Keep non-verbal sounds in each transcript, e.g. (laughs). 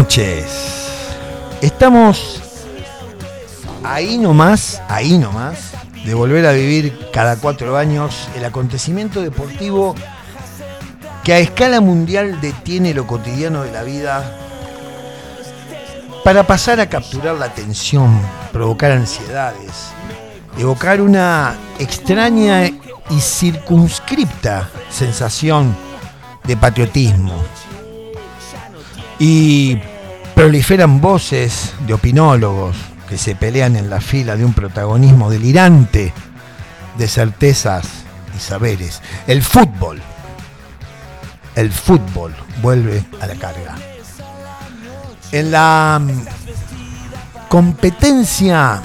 noches. Estamos ahí nomás, ahí nomás, de volver a vivir cada cuatro años el acontecimiento deportivo que a escala mundial detiene lo cotidiano de la vida para pasar a capturar la atención, provocar ansiedades, evocar una extraña y circunscripta sensación de patriotismo. Y proliferan voces de opinólogos que se pelean en la fila de un protagonismo delirante de certezas y saberes. El fútbol, el fútbol vuelve a la carga. En la mm, competencia,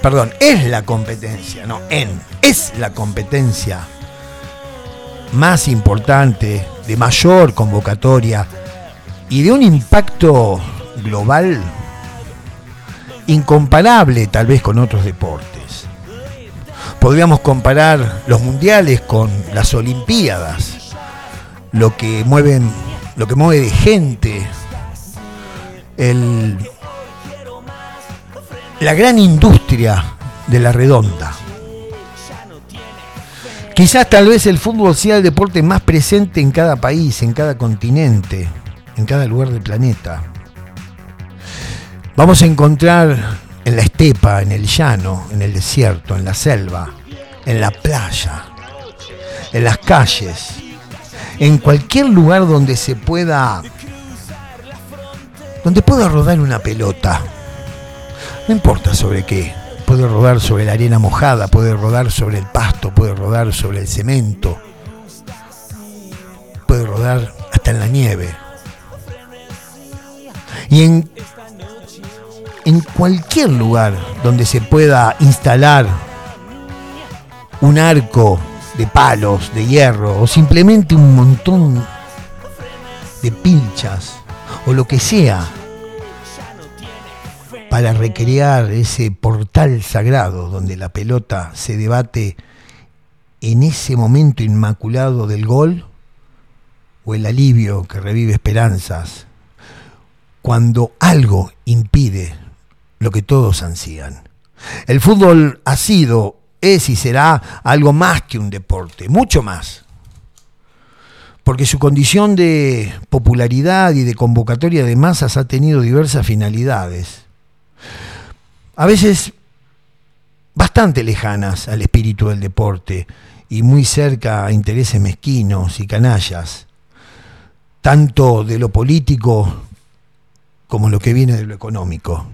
perdón, es la competencia, no en, es la competencia más importante, de mayor convocatoria y de un impacto global incomparable tal vez con otros deportes. Podríamos comparar los mundiales con las olimpiadas, lo que mueven, lo que mueve de gente, el, la gran industria de la redonda. Quizás tal vez el fútbol sea el deporte más presente en cada país, en cada continente, en cada lugar del planeta. Vamos a encontrar en la estepa, en el llano, en el desierto, en la selva, en la playa, en las calles, en cualquier lugar donde se pueda donde pueda rodar una pelota. No importa sobre qué. Puede rodar sobre la arena mojada, puede rodar sobre el pasto, puede rodar sobre el cemento, puede rodar hasta en la nieve. Y en, en cualquier lugar donde se pueda instalar un arco de palos, de hierro, o simplemente un montón de pinchas, o lo que sea, para recrear ese portal sagrado donde la pelota se debate en ese momento inmaculado del gol o el alivio que revive esperanzas, cuando algo impide lo que todos ansían. El fútbol ha sido, es y será algo más que un deporte, mucho más. Porque su condición de popularidad y de convocatoria de masas ha tenido diversas finalidades a veces bastante lejanas al espíritu del deporte y muy cerca a intereses mezquinos y canallas, tanto de lo político como lo que viene de lo económico.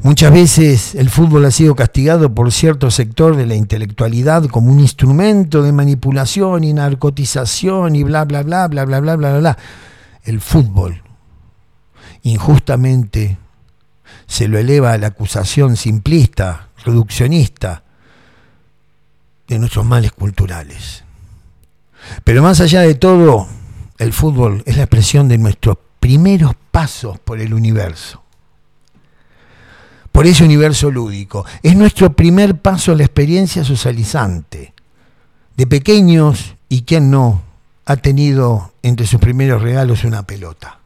Muchas veces el fútbol ha sido castigado por cierto sector de la intelectualidad como un instrumento de manipulación y narcotización y bla, bla, bla, bla, bla, bla, bla, bla. bla. El fútbol injustamente se lo eleva a la acusación simplista, reduccionista de nuestros males culturales. Pero más allá de todo, el fútbol es la expresión de nuestro primeros pasos por el universo. Por ese universo lúdico. Es nuestro primer paso a la experiencia socializante. De pequeños, y quien no, ha tenido entre sus primeros regalos una pelota.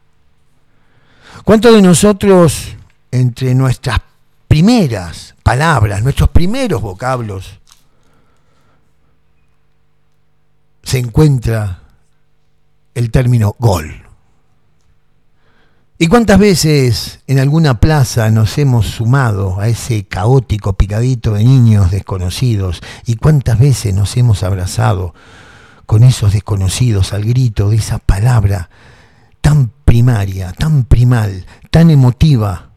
¿Cuántos de nosotros entre nuestras primeras palabras, nuestros primeros vocablos, se encuentra el término gol. ¿Y cuántas veces en alguna plaza nos hemos sumado a ese caótico picadito de niños desconocidos? ¿Y cuántas veces nos hemos abrazado con esos desconocidos al grito de esa palabra tan primaria, tan primal, tan emotiva,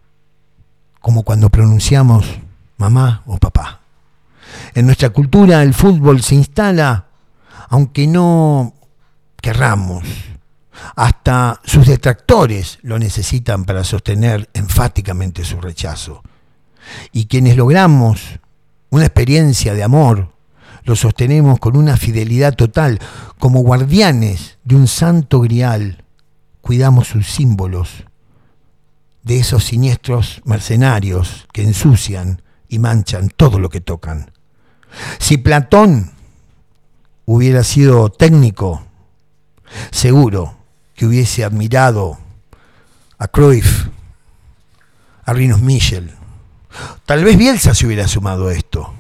como cuando pronunciamos mamá o papá. En nuestra cultura el fútbol se instala, aunque no querramos, hasta sus detractores lo necesitan para sostener enfáticamente su rechazo. Y quienes logramos una experiencia de amor, lo sostenemos con una fidelidad total, como guardianes de un santo grial, cuidamos sus símbolos, de esos siniestros mercenarios que ensucian y manchan todo lo que tocan. Si Platón hubiera sido técnico, seguro que hubiese admirado a Cruyff, a Rinos Michel. Tal vez Bielsa se hubiera sumado a esto.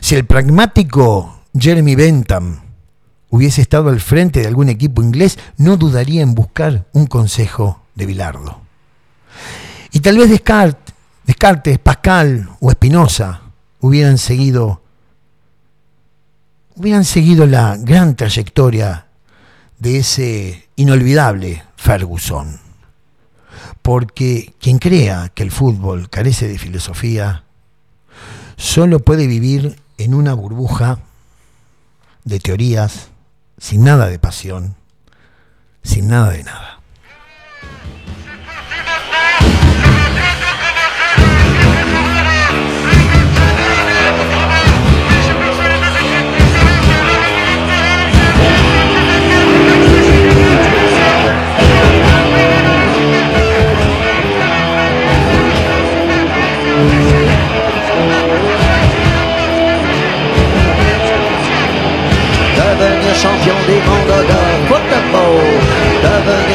Si el pragmático Jeremy Bentham hubiese estado al frente de algún equipo inglés, no dudaría en buscar un consejo de Bilardo. Y tal vez Descartes, Descartes Pascal o Espinosa hubieran seguido hubieran seguido la gran trayectoria de ese inolvidable Ferguson. Porque quien crea que el fútbol carece de filosofía, solo puede vivir en una burbuja de teorías, sin nada de pasión, sin nada de nada.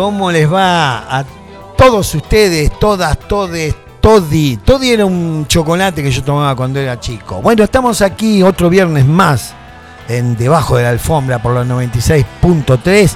¿Cómo les va a todos ustedes, todas, todes, todi? Todi era un chocolate que yo tomaba cuando era chico. Bueno, estamos aquí otro viernes más en Debajo de la Alfombra por los 96.3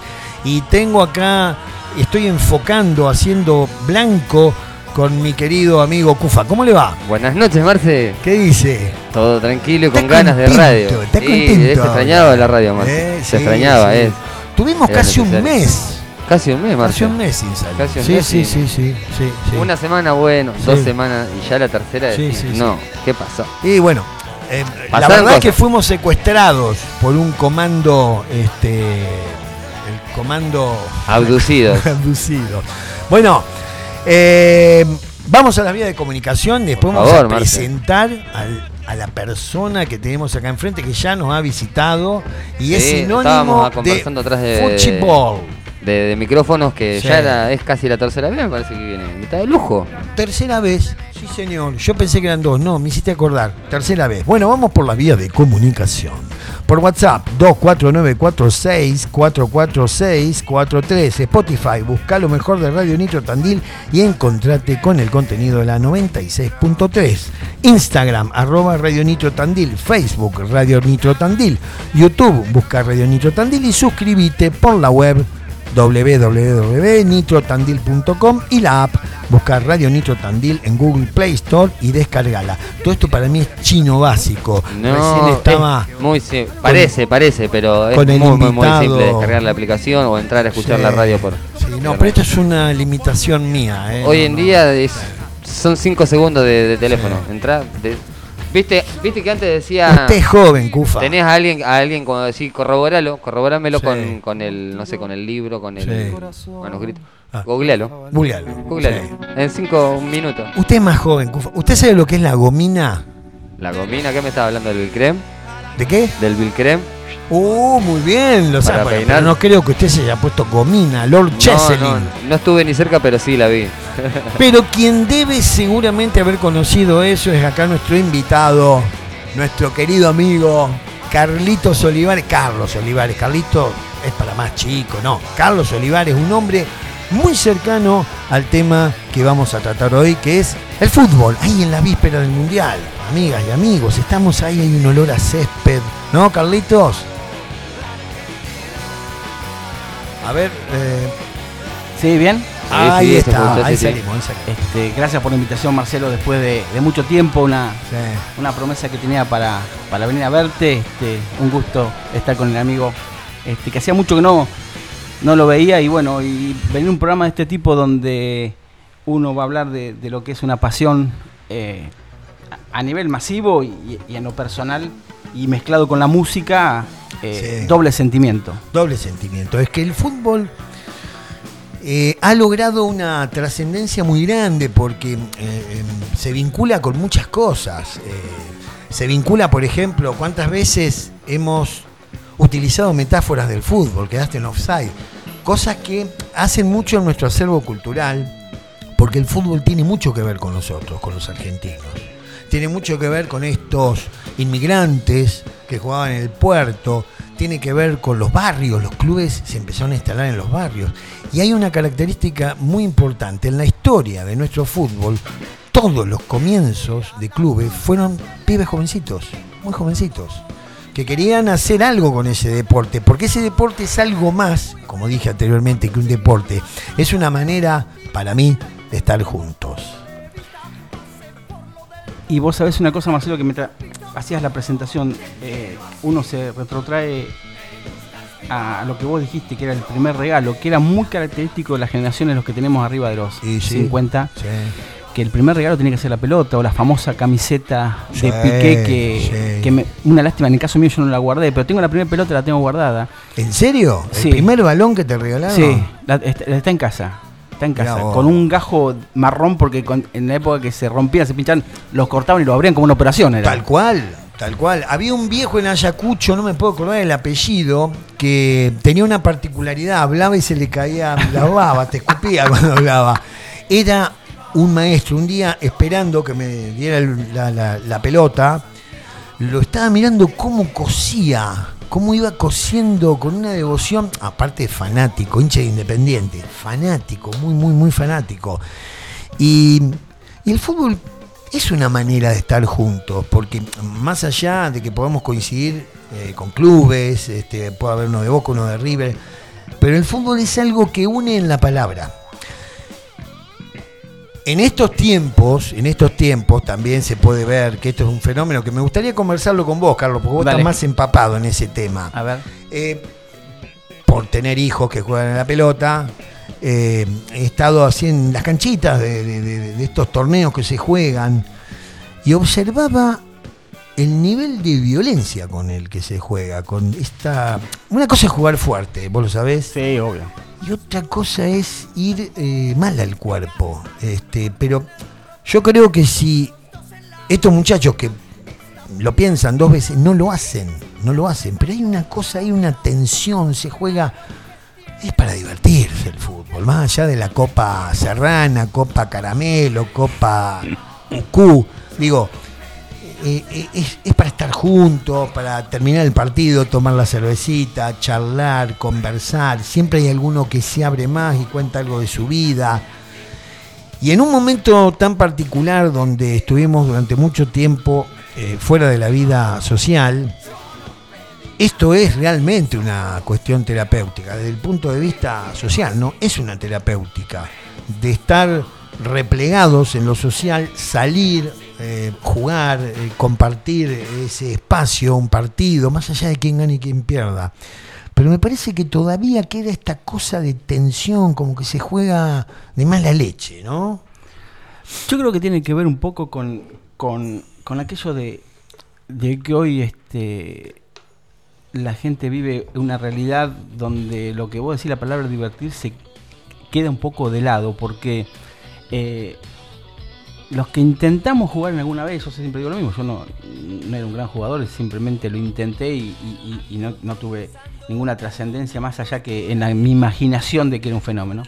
y tengo acá, estoy enfocando, haciendo blanco con mi querido amigo Cufa. ¿Cómo le va? Buenas noches, Marce. ¿Qué dice? Todo tranquilo y con ganas de radio. está sí, contento se extrañaba la radio, Marce. Eh, se sí, extrañaba, sí. eh. Tuvimos Era casi un mes. Casi un mes, Marce. Casi un mes sin salir. Casi un sí, mes sí, sin- sí, sí, sí, sí. Una semana, bueno, Sí. dos semanas y ya la tercera decís, sí, sí. no, ¿qué pasó? Y bueno, eh, la verdad es que fuimos secuestrados por un comando, este, el comando Abducidos. (laughs) abducido. Bueno, eh, vamos a la vía de comunicación, después Por vamos favor, a presentar al- a la persona que tenemos acá enfrente que ya nos ha visitado y es sinónimo estábamos de conversando atrás de- fútbol. De, de micrófonos que Sí. ya era- es casi la tercera vez, me parece que viene. Mitad de lujo. Tercera vez, sí señor. Yo pensé que eran dos, no, me hiciste acordar. Tercera vez. Bueno, vamos por la vía de comunicación. Por WhatsApp, 24946-44643. Spotify, busca lo mejor de Radio Nitro Tandil y encontrate con el contenido de la 96.3. Instagram, arroba Radio Nitro Tandil. Facebook, Radio Nitro Tandil. YouTube, busca Radio Nitro Tandil y suscríbete por la web www.nitrotandil.com y la app buscar Radio Nitro Tandil en Google Play Store y descargala. Todo esto para mí es chino básico. No, Recién estaba es muy sim- parece, parece, pero es con muy, el muy, muy simple descargar la aplicación o entrar a escuchar Sí, la radio por. Sí, no, pero esto es una limitación mía. ¿eh? Hoy No, en día es- son 5 segundos de, de teléfono. Entrá, de- ¿viste, viste que antes decía. Usted es joven, Cufa. Tenés a alguien, a alguien cuando decís corroboralo, corroborámelo Sí. con, con el, no sé, con el libro, con el Sí. manuscrito. Ah. Googlealo. Googlealo. Googlealo. Sí. En 5 minutos. Usted es más joven, Cufa. ¿Usted sabe lo que es la gomina? La gomina, ¿qué me estaba hablando del Vilcrem? ¿De qué? Del Vilcrem. Uh, muy bien. Lo sabe. Bueno, pero no creo que usted se haya puesto gomina, Lord No, Cheselin. no, no estuve ni cerca, pero sí la vi. (laughs) Pero quien debe seguramente haber conocido eso es acá nuestro invitado, nuestro querido amigo Carlitos Olivares. Carlos Olivares, Carlitos es para más chico, no. Carlos Olivares, un hombre muy cercano al tema que vamos a tratar hoy, que es el fútbol, ahí en la víspera del Mundial. Amigas y amigos, estamos ahí, hay un olor a césped, ¿no, Carlitos? A ver, eh, Sí, bien. ahí sí, está, ahí salimos, ahí salimos. Este, gracias por la invitación, Marcelo, después de, de mucho tiempo, una, Sí. una promesa que tenía para, para venir a verte. Este, un gusto estar con el amigo este, que hacía mucho que no, no lo veía y bueno, y venir a un programa de este tipo donde uno va a hablar de, de lo que es una pasión eh, a a nivel masivo y, y en lo personal y mezclado con la música, eh, Sí. doble sentimiento. doble sentimiento. Es que el fútbol eh, ha logrado una trascendencia muy grande porque eh, em, se vincula con muchas cosas. Se vincula, por ejemplo, cuántas veces hemos utilizado metáforas del fútbol, quedaste en offside. Cosas que hacen mucho en nuestro acervo cultural, porque el fútbol tiene mucho que ver con nosotros, con los argentinos. Tiene mucho que ver con estos inmigrantes que jugaban en el puerto, tiene que ver con los barrios, los clubes se empezaron a instalar en los barrios. Y hay una característica muy importante, en la historia de nuestro fútbol, todos los comienzos de clubes fueron pibes jovencitos, muy jovencitos, que querían hacer algo con ese deporte, porque ese deporte es algo más, como dije anteriormente, que un deporte, es una manera, para mí, de estar juntos. Y vos sabés una cosa, Marcelo, que mientras hacías la presentación, eh, uno se retrotrae a lo que vos dijiste, que era el primer regalo, que era muy característico de las generaciones, los que tenemos arriba de los Sí, sí. 50, Sí. que el primer regalo tenía que ser la pelota o la famosa camiseta de Piqué, que, que me- una lástima, en el caso mío yo no la guardé, pero tengo la primera pelota, la tengo guardada. ¿En serio? ¿El primer balón que te regalaron? Sí, la- está, está en casa. Está en casa, con un gajo marrón porque con- en la época que se rompían, se pinchaban, los cortaban y lo abrían como una operación. Era. Tal cual, tal cual. Había un viejo en Ayacucho, no me puedo acordar el apellido, que tenía una particularidad, hablaba y se le caía la baba, te escupía (laughs) cuando hablaba. Era un maestro, un día esperando que me diera la- la pelota, lo estaba mirando cómo cosía, cómo iba cosiendo con una devoción, aparte fanático, hincha de independiente, fanático, muy, muy, muy fanático. Y, el fútbol es una manera de estar juntos, porque más allá de que podamos coincidir eh, con clubes, este, puede haber uno de Boca, uno de River, pero el fútbol es algo que une en la palabra. En estos tiempos, en estos tiempos también se puede ver que esto es un fenómeno que me gustaría conversarlo con vos, Carlos, porque vos Dale. estás más empapado en ese tema. A ver. Eh, por tener hijos que juegan en la pelota, eh, he estado así en las canchitas de, de- de- de estos torneos que se juegan y observaba el nivel de violencia con el que se juega, con esta... Una cosa es jugar fuerte, vos lo sabés, Sí, obvio. y otra cosa es ir eh, mal al cuerpo. Este, pero yo creo que si estos muchachos que lo piensan dos veces, no lo hacen, no lo hacen. Pero hay una cosa, hay una tensión, se juega. Es para divertirse el fútbol, más allá de la Copa Serrana, Copa Caramelo, Copa UQ. Digo, eh, eh, es, para estar juntos, para terminar el partido, tomar la cervecita, charlar, conversar. Siempre hay alguno que se abre más y cuenta algo de su vida. Y en un momento tan particular donde estuvimos durante mucho tiempo eh, fuera de la vida social, esto es realmente una cuestión terapéutica. Desde el punto de vista social, ¿no? Es una terapéutica. De estar replegados en lo social, salir, eh, jugar, eh, compartir ese espacio, un partido, más allá de quién gane y quién pierda. Pero me parece que todavía queda esta cosa de tensión, como que se juega de mala leche, ¿no? Yo creo que tiene que ver un poco con, con, con aquello de, de que hoy este, la gente vive una realidad donde lo que vos decís, la palabra divertirse, queda un poco de lado, porque eh, los que intentamos jugar en alguna vez, yo siempre digo lo mismo, yo no, no era un gran jugador, simplemente lo intenté y, y- y- y no, no tuve ninguna trascendencia más allá que en la- mi imaginación de que era un fenómeno.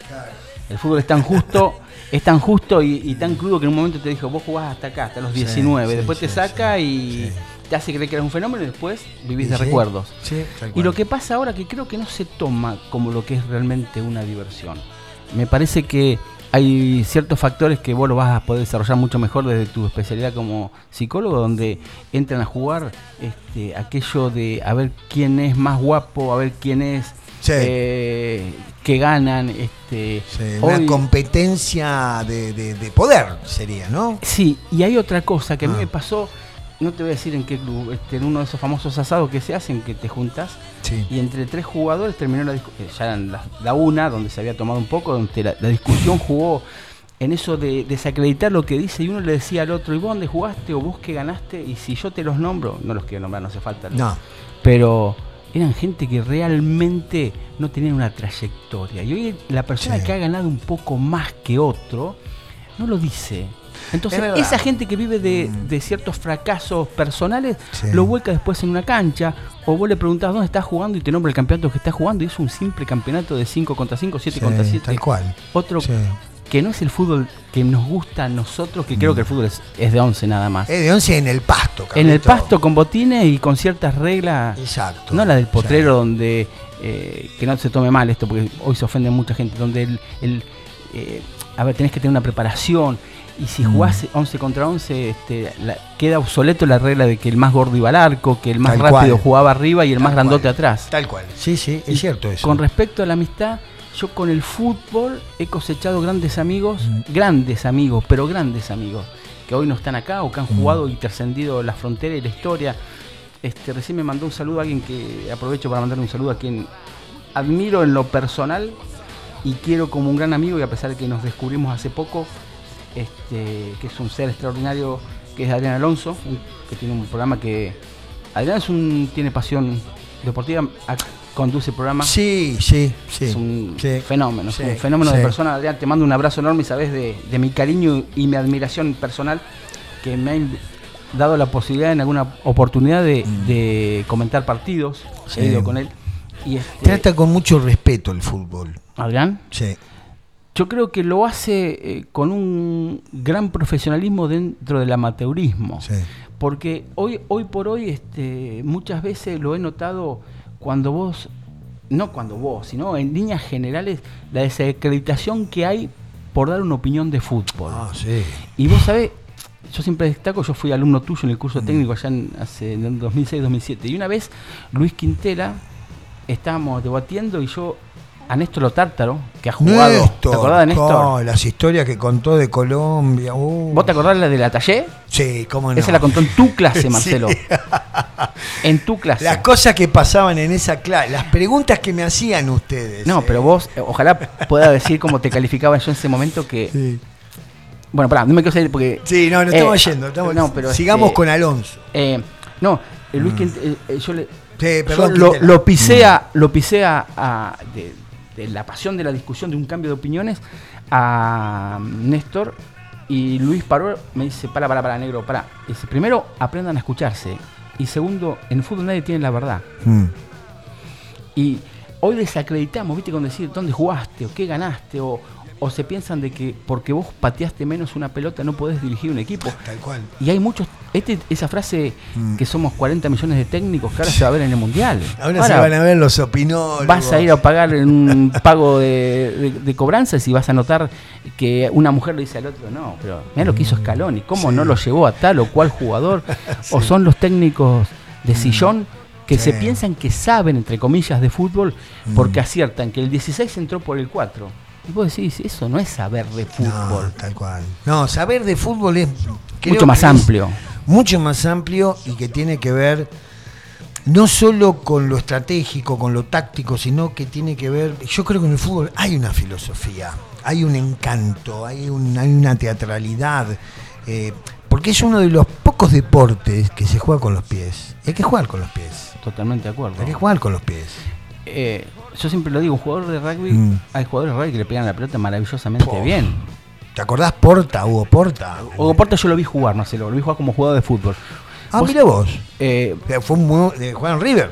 El fútbol es tan justo, (laughs) es tan justo y, y tan crudo que en un momento te dijo, vos jugás hasta acá, hasta los Sí, 19, sí, después te sí, saca y te hace creer que eres un fenómeno y después vivís de recuerdos. Y lo que pasa ahora que creo que no se toma como lo que es realmente una diversión. Me parece que hay ciertos factores que vos lo vas a poder desarrollar mucho mejor desde tu especialidad como psicólogo, donde entran a jugar este, aquello de a ver quién es más guapo, a ver quién es Sí. eh, que ganan. Este, Sí, hoy- una competencia de, de- de poder sería, ¿no? Sí, y hay otra cosa que a mí Ah. me pasó, no te voy a decir en qué club, este, en uno de esos famosos asados que se hacen, que te juntas Sí. y entre tres jugadores terminó la discusión, ya eran la, la una, donde se había tomado un poco, donde la, la discusión jugó en eso de desacreditar lo que dice y uno le decía al otro, ¿y vos dónde jugaste o vos qué ganaste? Y si yo te los nombro, no los quiero nombrar, no hace falta. No. Pero eran gente que realmente no tenían una trayectoria. Y hoy la persona Sí. que ha ganado un poco más que otro, no lo dice. Entonces, Es esa gente que vive de, de ciertos fracasos personales Sí. lo vuelca después en una cancha. O vos le preguntás dónde estás jugando y te nombra el campeonato que estás jugando. Y es un simple campeonato de 5 contra 5, 7 Sí, contra 7. Tal cual. Otro Sí. que no es el fútbol que nos gusta a nosotros, que creo que el fútbol es, es de 11 nada más. Es de 11 en el pasto, en el pasto con botines y con ciertas reglas. Exacto. No la del potrero donde, eh, que no se tome mal esto, porque hoy se ofende mucha gente, donde el, el, eh, a ver, tenés que tener una preparación. Y si Mm. jugás 11 contra 11, este, la- queda obsoleto la regla de que el más gordo iba al arco, que el más Tal rápido cual. jugaba arriba y el Tal más grandote cual. atrás. Tal cual. Sí, sí, es Y cierto eso. Con respecto a la amistad, yo con el fútbol he cosechado grandes amigos, Mm. grandes amigos, pero grandes amigos, que hoy no están acá o que han Mm. jugado y trascendido la frontera y la historia. Este, recién me mandó un saludo a alguien que aprovecho para mandarle un saludo a quien admiro en lo personal y quiero como un gran amigo y a pesar de que nos descubrimos hace poco, este, que es un ser extraordinario, que es Adrián Alonso, un- que tiene un programa que... Adrián es un, tiene pasión deportiva, conduce programas Sí, sí, sí. es un sí. fenómeno, Sí, es un fenómeno sí. de persona. Adrián, te mando un abrazo enorme y sabes de, de mi cariño y mi admiración personal que me ha inv- dado la posibilidad en alguna oportunidad de, de comentar partidos. Mm. He ido con él. Y este, Trata con mucho respeto el fútbol. Adrián, Sí. yo creo que lo hace eh, con un gran profesionalismo dentro del amateurismo. Sí. Porque hoy, hoy por hoy, este, muchas veces lo he notado cuando vos, no cuando vos, sino en líneas generales, la desacreditación que hay por dar una opinión de fútbol. Ah, sí. Y vos sabés, yo siempre destaco, yo fui alumno tuyo en el curso técnico allá en, hace, en el 2006-2007. Y una vez, Luis Quintela, estábamos debatiendo y yo, a Néstor Lo Tártaro, que ha jugado. Néstor. ¿Te acordás de Néstor? Oh, las historias que contó de Colombia. uh. ¿Vos te acordás la de la Tallé? Sí, cómo no. Esa la contó en tu clase, (laughs) Sí. Marcelo. (laughs) En tu clase. Las cosas que pasaban en esa clase, las preguntas que me hacían ustedes. No, eh. pero vos, eh, ojalá pueda decir cómo te calificaba yo en ese momento que... Sí, Bueno, pará, no me quiero salir porque... Sí, no, no eh, estamos yendo. estamos- no, pero sigamos este, con Alonso. eh, no, eh, Luis eh, eh, yo le... Sí, yo perdón. lo, Quintela. lo pisé, a, lo pisé a, a- de, de la pasión de la discusión, de un cambio de opiniones, a Néstor y Luis paró, me dice, para, para, para, negro, para. Dice, primero, aprendan a escucharse. Y segundo, en el fútbol nadie tiene la verdad. Mm. Y hoy desacreditamos, ¿viste? Con decir dónde jugaste o qué ganaste o, o se piensan de que porque vos pateaste menos una pelota no podés dirigir un equipo. Tal cual. Y hay muchos, este, esa frase Mm. que somos 40 millones de técnicos que ahora se va a ver en el Mundial. Ahora, se van a ver los opinólogos. Vas a ir a pagar un pago de, de, de cobranzas y vas a notar que una mujer le dice al otro, no, pero mira lo que hizo Scaloni, cómo Sí. no lo llevó a tal o cual jugador. (laughs) O son los técnicos de sillón que Mm. Sí. se piensan que saben, entre comillas, de fútbol Mm. porque aciertan que el 16 entró por el 4. Y vos decís, eso no es saber de No, fútbol. tal cual. No, saber de fútbol es Mucho más amplio. Mucho más amplio y que tiene que ver no solo con lo estratégico, con lo táctico, sino que tiene que ver. Yo creo que en el fútbol hay una filosofía, hay un encanto, hay, un- hay una teatralidad. eh, porque es uno de los pocos deportes que se juega con los pies. Hay que jugar con los pies. Totalmente de acuerdo. Hay que jugar con los pies. Eh, yo siempre lo digo, un jugador de rugby, Mm. hay jugadores de rugby que le pegan la pelota maravillosamente bien. ¿Te acordás Porta, Hugo Porta? Hugo Porta yo lo vi jugar, Marcelo, lo vi jugar como jugador de fútbol. Ah, mira vos. Eh, Eh, Fue un de Juan River.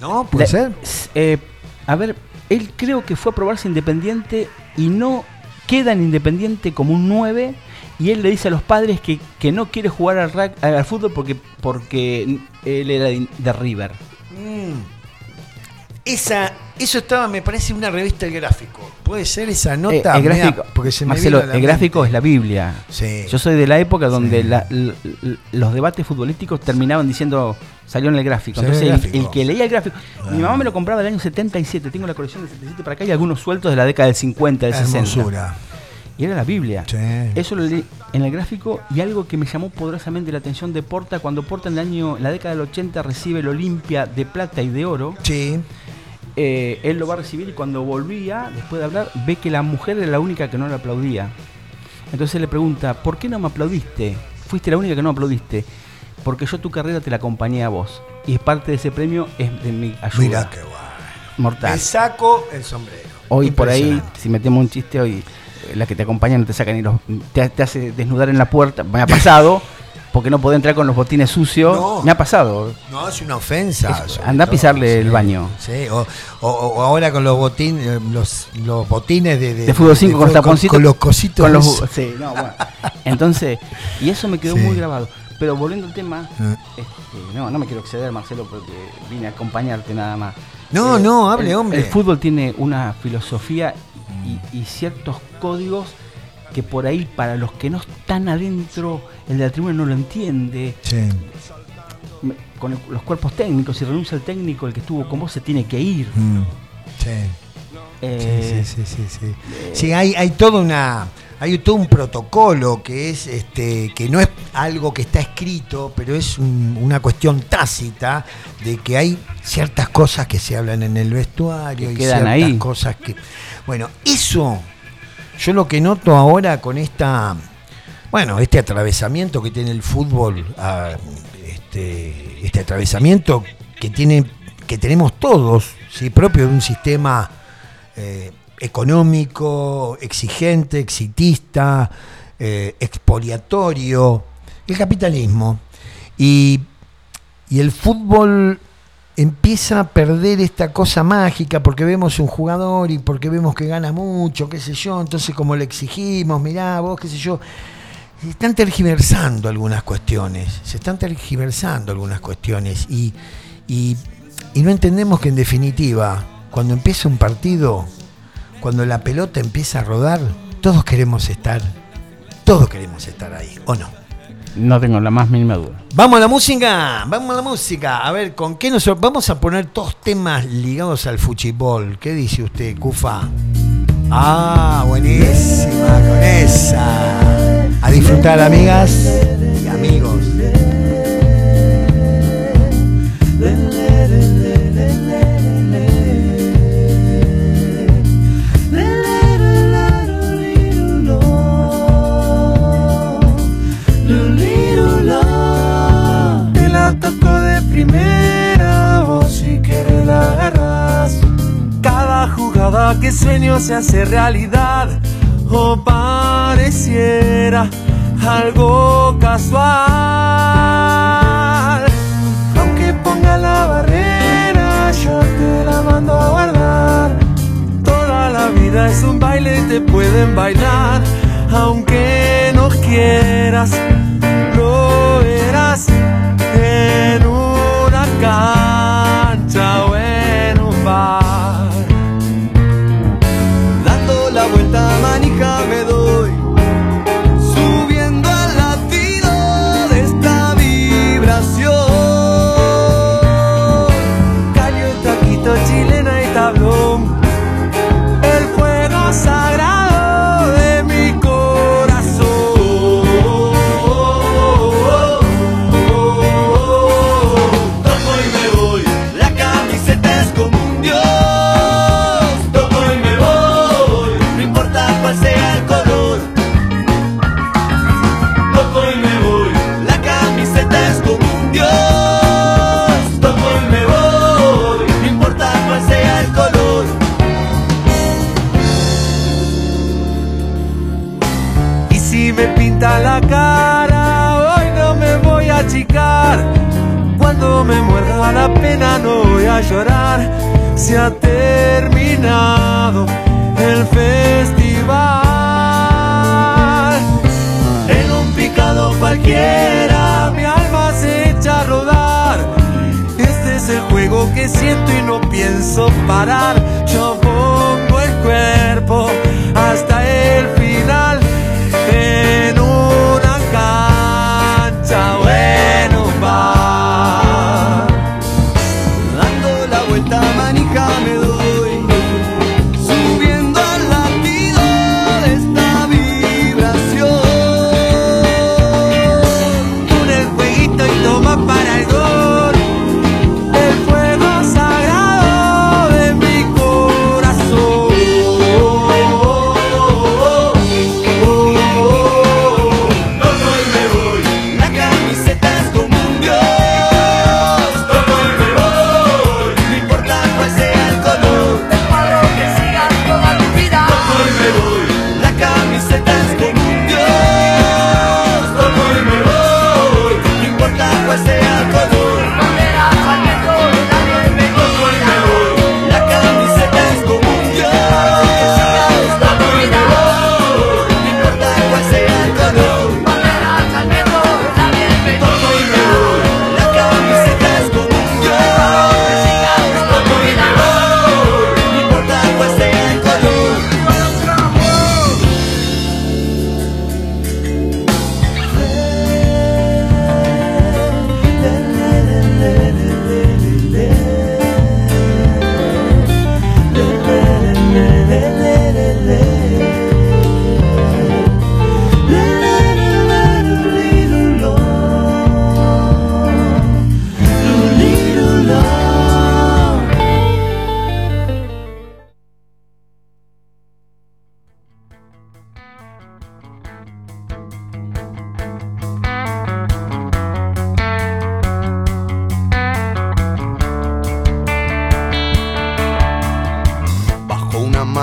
¿No? ¿Puede la- ser? eh, a ver, él creo que fue a probarse Independiente y no queda en Independiente como un 9 y él le dice a los padres que, que no quiere jugar al, al fútbol porque, porque él era de, de River. Mm. Esa, eso estaba, me parece, una revista El Gráfico. Puede ser esa nota. Eh, el Mirá, gráfico, porque se me Marcelo, el gráfico es la Biblia. Sí. Yo soy de la época donde Sí. la- l- l- los debates futbolísticos terminaban diciendo salió en el gráfico. Entonces el el, gráfico. el que leía el gráfico. Ah. Mi mamá me lo compraba del año 77. Tengo la colección del 77 para acá y algunos sueltos de la década del 50, del 60. Hermosura. Y era la Biblia. Sí. Eso lo leí en el gráfico y algo que me llamó poderosamente la atención de Porta cuando Porta en el año, en la década del 80 recibe el Olimpia de plata y de oro. Sí. Eh, él lo va a recibir y cuando volvía, después de hablar, ve que la mujer era la única que no le aplaudía. Entonces le pregunta, ¿por qué no me aplaudiste? Fuiste la única que no aplaudiste. Porque yo tu carrera te la acompañé a vos. Y parte de ese premio es de mi ayuda. Mira qué bueno. Mortal. Me saco el sombrero. Hoy por ahí, si metemos un chiste hoy, la que te acompaña no te sacan ni los. Te, te hace desnudar en la puerta. Me ha pasado, (laughs) porque no podés entrar con los botines sucios. No. Me ha pasado. No, es una ofensa. Es- anda a pisarle el baño. Sí, o, o- o ahora con los botines, eh, los, los botines de, De fútbol 5 con fútbol- taponcito. Con, los cositos. Con los, esos. sí, no, bueno. Entonces, y eso me quedó Sí. muy grabado. Pero volviendo al tema, Eh. este, no, no me quiero exceder, Marcelo, porque vine a acompañarte nada más. No, no, hable, el- hombre. El fútbol tiene una filosofía y, y ciertos códigos que por ahí, para los que no están adentro, el de la tribuna no lo entiende. Sí. Con el- los cuerpos técnicos, si renuncia el técnico, el que estuvo con vos se tiene que ir. Mm, sí. Eh, Sí, sí, sí, sí, sí. Sí, hay, hay toda una, hay todo un protocolo que es, este, que no es algo que está escrito, pero es un- una cuestión tácita de que hay ciertas cosas que se hablan en el vestuario Que y quedan ciertas ahí. cosas que, bueno, eso, yo lo que noto ahora con esta, bueno, este atravesamiento que tiene el fútbol, ah, este, este atravesamiento que tiene, que tenemos todos, sí, propio de un sistema eh, económico, exigente, exitista, eh, expoliatorio, el capitalismo. Y, y el fútbol empieza a perder esta cosa mágica porque vemos un jugador y porque vemos que gana mucho, qué sé yo, entonces como le exigimos, mirá vos, qué sé yo, se están tergiversando algunas cuestiones, se están tergiversando algunas cuestiones y, y, y no entendemos que en definitiva, cuando empieza un partido, cuando la pelota empieza a rodar, todos queremos estar, todos queremos estar ahí, ¿o no? No tengo la más mínima duda. Vamos a la música, vamos a la música. A ver, ¿con qué nos vamos a poner todos temas ligados al fútbol? ¿Qué dice usted, Cufa? Ah, buenísima con esa. A disfrutar, amigas y amigos. Primera, vos si quieres la agarras. Cada jugada que sueño se hace realidad, o pareciera algo casual. Aunque ponga la barrera, yo te la mando a guardar. Toda la vida es un baile, te pueden bailar, aunque no quieras, lo verás en una cancha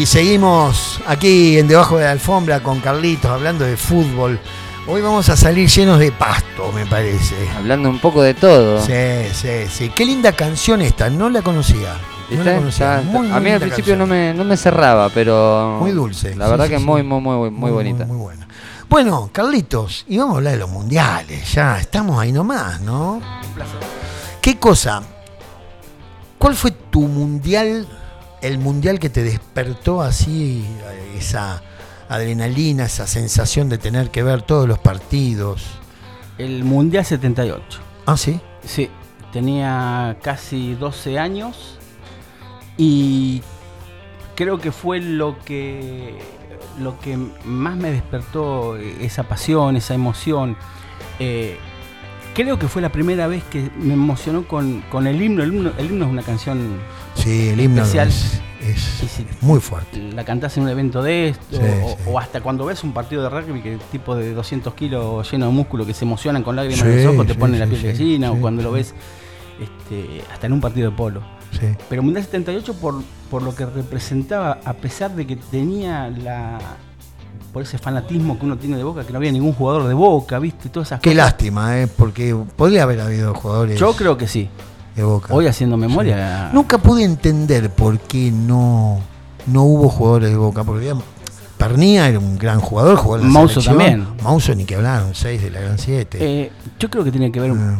y seguimos aquí en Debajo de la Alfombra con Carlitos hablando de fútbol. Hoy vamos a salir llenos de pasto, me parece. Hablando un poco de todo. Sí, sí, sí. Qué linda canción esta, no la conocía. No la conocía. Está- Muy, muy a mí al principio canción. no me, no me cerraba, pero. Muy dulce. La Sí, verdad sí, que es sí. muy, muy, muy, muy bonita. Muy, buena. Bueno, Carlitos, y vamos a hablar de los mundiales. Ya estamos ahí nomás, ¿no? ¿Qué cosa? ¿Cuál fue tu mundial, el mundial que te despertó así eh, esa adrenalina, esa sensación de tener que ver todos los partidos? El Mundial 78. Ah, sí. Sí, tenía casi 12 años y creo que fue lo que lo que más me despertó esa pasión, esa emoción. Eh, creo que fue la primera vez que me emocionó con, con el himno. El himno. el himno es una canción, Sí, el himno Especial. es, es Y si- muy fuerte. la cantás en un evento de esto, Sí, o, sí. o hasta cuando ves un partido de rugby que tipo de 200 kilos lleno de músculo que se emocionan con lágrimas en los ojos, te ponen la piel de gallina, o cuando lo ves este, hasta en un partido de polo. Sí. Pero Mundial 78 por, por lo que representaba, a pesar de que tenía la por ese fanatismo que uno tiene de Boca, que no había ningún jugador de Boca, ¿viste? Todas esas Qué cosas. lástima, ¿eh? porque podría haber habido jugadores Yo creo que sí. de Boca. Hoy haciendo memoria, Nunca pude entender por qué no, no hubo jugadores de Boca, porque había- Pernía era un gran jugador, en la Mauso también. Mauso ni que hablar, un 6 de la Gran 7. eh, yo creo que tiene que ver Ah.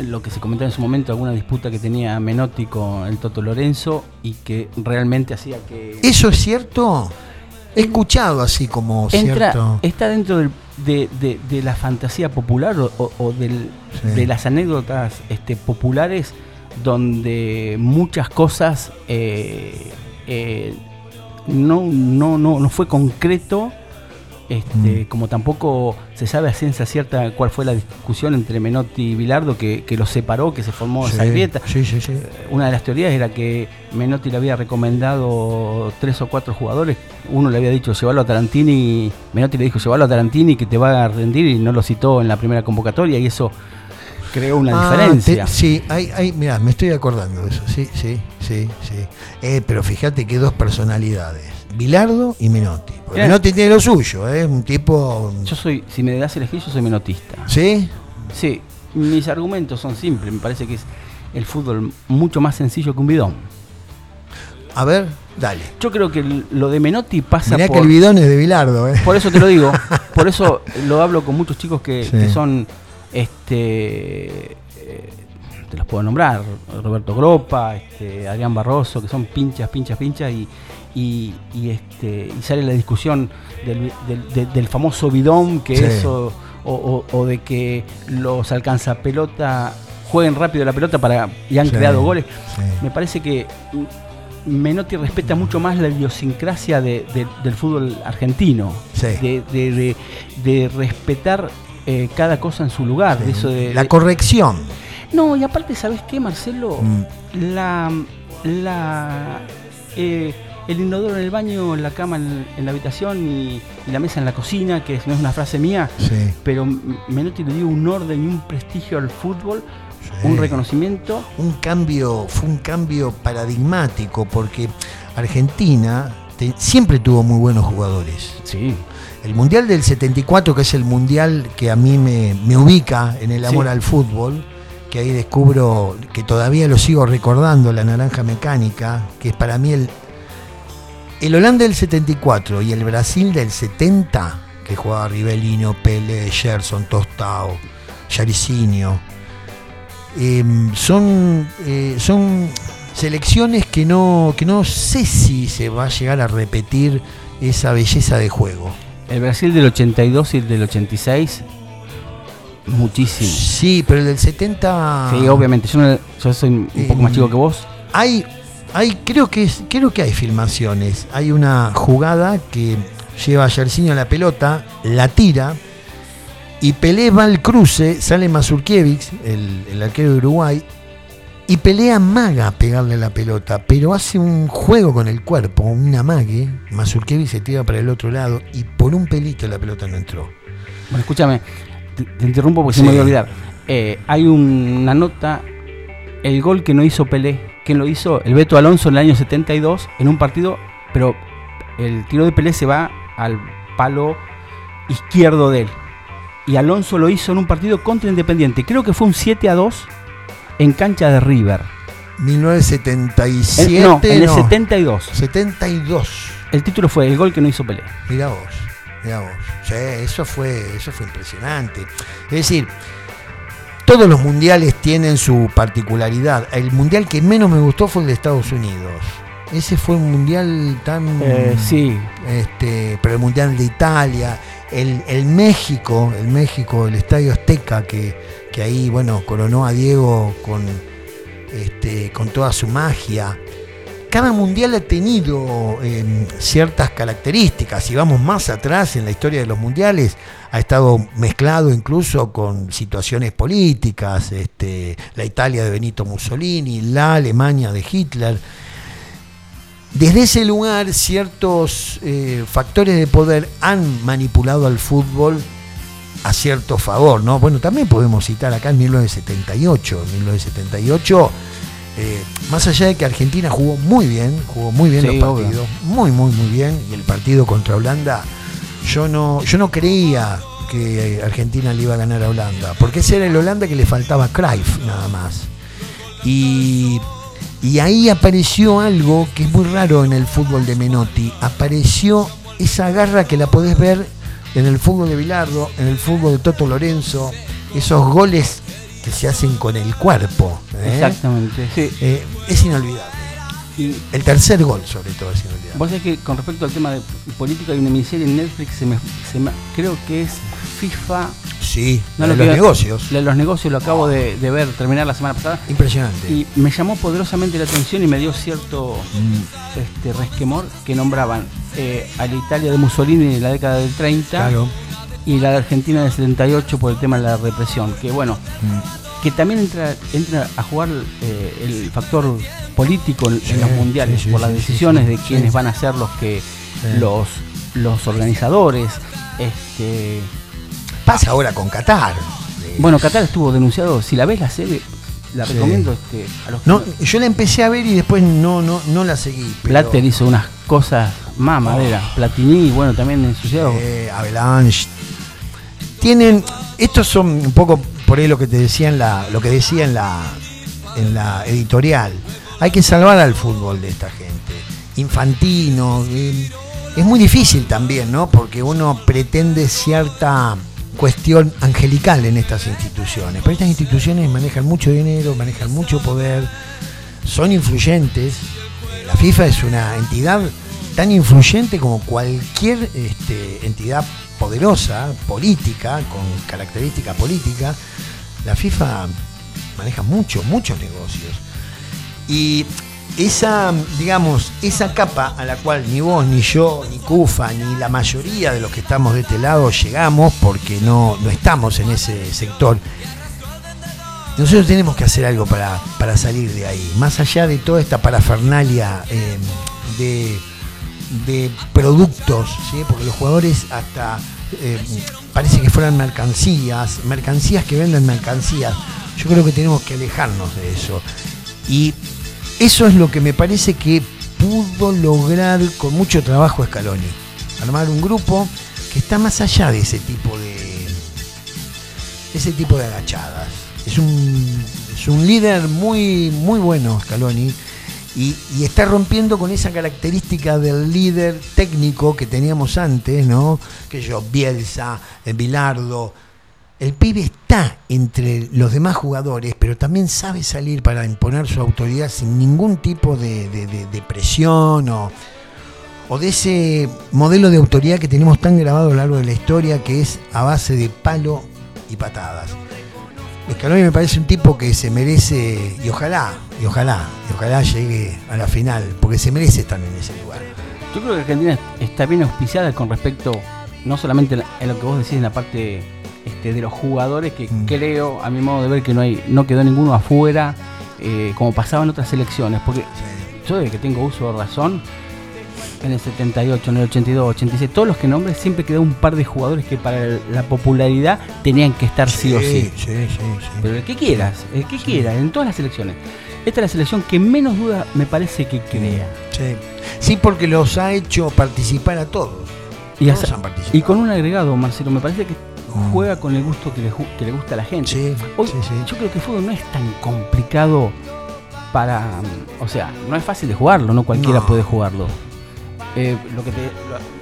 lo que se comentaba en su momento, alguna disputa que tenía Menotti con el Toto Lorenzo y que realmente hacía que... ¿Eso es cierto? He escuchado así como Entra, cierto. está dentro del- de, de- de la fantasía popular o, del- Sí. de las anécdotas este, populares donde muchas cosas eh, eh, no, no, no, no fue concreto, este, Mm. como tampoco se sabe a ciencia cierta cuál fue la discusión entre Menotti y Bilardo que, que los separó, que se formó Sí, esa grieta. Sí, sí, sí. Una de las teorías era que Menotti le había recomendado tres o cuatro jugadores. Uno le había dicho llevarlo a Tarantini, Menotti le dijo llevarlo a Tarantini que te va a rendir y no lo citó en la primera convocatoria y eso creó una Ah, diferencia. te- sí, hay, hay, mirá, me estoy acordando de eso. Sí, sí, sí, sí. Eh, pero fíjate que dos personalidades, Bilardo y Menotti. Porque. Menotti tiene lo suyo, es un tipo. Yo soy, si me das elegir, yo soy menotista. ¿Sí? Sí, mis argumentos son simples, me parece que es el fútbol mucho más sencillo que un bidón. A ver, dale. Yo creo que lo de Menotti pasa Mirá por... que el bidón es de Bilardo, ¿eh? Por eso te lo digo. (laughs) Por eso lo hablo con muchos chicos que, Sí. que son, este, eh, te los puedo nombrar, Roberto Gropa, este, Adrián Barroso, que son pinchas, pinchas, pinchas, y, y, y, este, y sale la discusión del, del- del- del famoso bidón, que Sí. eso, o, o- o de que los alcanza pelota jueguen rápido la pelota para y han Sí, creado goles. sí. Me parece que Menotti respeta mucho más la idiosincrasia de- de- del fútbol argentino. De, de- respetar eh, cada cosa en su lugar. de eso de, La corrección. no, y aparte, ¿sabes qué, Marcelo? Mm. La. la eh, el inodoro en el baño, la cama en, en la habitación y, y la mesa en la cocina, que no es una frase mía, Sí. pero Menotti le dio un orden y un prestigio al fútbol, Sí. un reconocimiento. un cambio, fue un cambio paradigmático porque Argentina te- siempre tuvo muy buenos jugadores. Sí. El Mundial del 74, que es el Mundial que a mí me, me ubica en el amor Sí. al fútbol, que ahí descubro que todavía lo sigo recordando, la naranja mecánica, que es para mí el, el Holanda del 74 y el Brasil del 70, que jugaba Rivelino, Pelé, Gerson, Tostao, Jaricinho, em, son, eh, son selecciones que no, que no sé si se va a llegar a repetir esa belleza de juego. El Brasil del 82 y el del 86, muchísimo. Sí, pero el del 70. Sí, obviamente. Yo, no- yo soy un Eh, poco más chico que vos. Hay, hay creo que es, creo que hay filmaciones. Hay una jugada que lleva a Yersinio la pelota, la tira y Pelé va al cruce, sale Mazurkiewicz, el, el arquero de Uruguay, y pelea maga a pegarle la pelota, pero hace un juego con el cuerpo, un amague. Mazurkiewicz se tira para el otro lado y por un pelito la pelota no entró. Bueno, escúchame, te, te interrumpo porque Sí. se me voy a olvidar. Eh, hay un- una nota, el gol que no hizo Pelé, que lo hizo el Beto Alonso en el año 72 en un partido pero el tiro de Pelé se va al palo izquierdo de él. Y Alonso lo hizo en un partido contra Independiente. Creo que fue un 7 a 2 en cancha de River. 1977. En- no, en el no. 72. 72. El título fue el gol que no hizo Pelé. Mira vos, mira vos. Sí, eso fue, eso fue impresionante. Es decir, todos los mundiales tienen su particularidad. El mundial que menos me gustó fue el de Estados Unidos. Ese fue un mundial tan. Eh, sí, Este, pero el mundial de Italia, el, el México, el México, el Estadio Azteca, que, que ahí, bueno, coronó a Diego con, este, con toda su magia. Cada mundial ha tenido ciertas características. Si vamos más atrás en la historia de los mundiales, ha estado mezclado incluso con situaciones políticas. Este, la Italia de Benito Mussolini, la Alemania de Hitler. Desde ese lugar, ciertos eh, factores de poder han manipulado al fútbol a cierto favor, ¿no? Bueno, también podemos citar acá en 1978. En 1978, eh, más allá de que Argentina jugó muy bien, jugó muy bien Sí, los obvio. partidos, muy, muy, muy bien, y el partido contra Holanda, yo no, yo no creía que Argentina le iba a ganar a Holanda, porque ese era el Holanda que le faltaba a Cruyff, nada más. Y, y ahí apareció algo que es muy raro en el fútbol de Menotti. Apareció esa garra que la podés ver en el fútbol de Bilardo, en el fútbol de Toto Lorenzo, esos goles que se hacen con el cuerpo. ¿eh? exactamente. sí. Eh, es inolvidable. Y El tercer gol, sobre todo, es inolvidable. vos sabés que con respecto al tema de política hay una miniserie en Netflix, se me, se me- creo que es FIFA. Sí, No la de lo los negocios. la de los negocios lo acabo de, de ver terminar la semana pasada. Impresionante. Y me llamó poderosamente la atención y me dio cierto Mm, este, resquemor que nombraban eh, a la Italia de Mussolini de la década del 30 claro. Y la de Argentina del 78 por el tema de la represión. Que bueno, Mm. que también entra, entra a jugar eh, el factor político en, los mundiales, sí, por las decisiones de quiénes van a ser los que los, los organizadores. Este, Pasa ahora con Qatar. Bueno, Qatar estuvo denunciado. Si la ves la serie, la Sí. recomiendo este, a los No, yo la empecé a ver y después no, no, no la seguí. pero- Plater hizo unas cosas más madera. Platini, bueno, también ensuciado. Eh, Avalanche. Tienen. Estos son un poco por ahí lo que te decía en la, lo que decía en la, en la editorial. Hay que salvar al fútbol de esta gente. Infantino. eh, es muy difícil también, ¿no? Porque uno pretende cierta cuestión angelical en estas instituciones. Pero estas instituciones manejan mucho dinero, manejan mucho poder, son influyentes. La FIFA es una entidad tan influyente como cualquier este, entidad poderosa, política, con característica política. La FIFA maneja mucho, muchos negocios. Y esa, digamos, esa capa a la cual ni vos, ni yo, ni Cufa, ni la mayoría de los que estamos de este lado llegamos, porque no, no estamos en ese sector, nosotros tenemos que hacer algo para, para salir de ahí. Más allá de toda esta parafernalia eh, de, de productos, ¿sí? porque los jugadores hasta eh, parece que fueran mercancías, mercancías que venden mercancías. Yo creo que tenemos que alejarnos de eso. Y eso es lo que me parece que pudo lograr con mucho trabajo Scaloni. Armar un grupo que está más allá de ese tipo de ese tipo de agachadas. Es un, es un líder muy, muy bueno, Scaloni, y, está rompiendo con esa característica del líder técnico que teníamos antes, ¿no? Que yo, Bielsa, eh, Bilardo. El pibe está entre los demás jugadores, pero también sabe salir para imponer su autoridad sin ningún tipo de- de presión o, o de ese modelo de autoridad que tenemos tan grabado a lo largo de la historia, que es a base de palo y patadas. Scaloni me parece un tipo que se merece, y ojalá, y ojalá, y ojalá llegue a la final, porque se merece estar en ese lugar. Yo creo que Argentina está bien auspiciada con respecto, no solamente en lo que vos decís en la parte este, de los jugadores, que Mm. creo, a mi modo de ver, que no hay no quedó ninguno afuera, eh, como pasaba en otras selecciones. Porque yo desde que tengo uso de razón, en el 78, en el 82, 86, todos los que nombres siempre quedó un par de jugadores que para la popularidad tenían que estar sí, o sí. sí, sí, sí. Pero el que quieras, el que quieras, en todas las selecciones. esta es la selección que menos duda me parece que crea. Sí. Sí, porque los ha hecho participar a todos. Y, Todos han participado. y con un agregado, Marcelo, me parece que Mm. juega con el gusto que le, que le gusta a la gente. Sí, Hoy, sí, sí. Yo creo que el fútbol no es tan complicado para. O sea, no es fácil de jugarlo, no cualquiera No. puede jugarlo. Eh, lo que te. lo-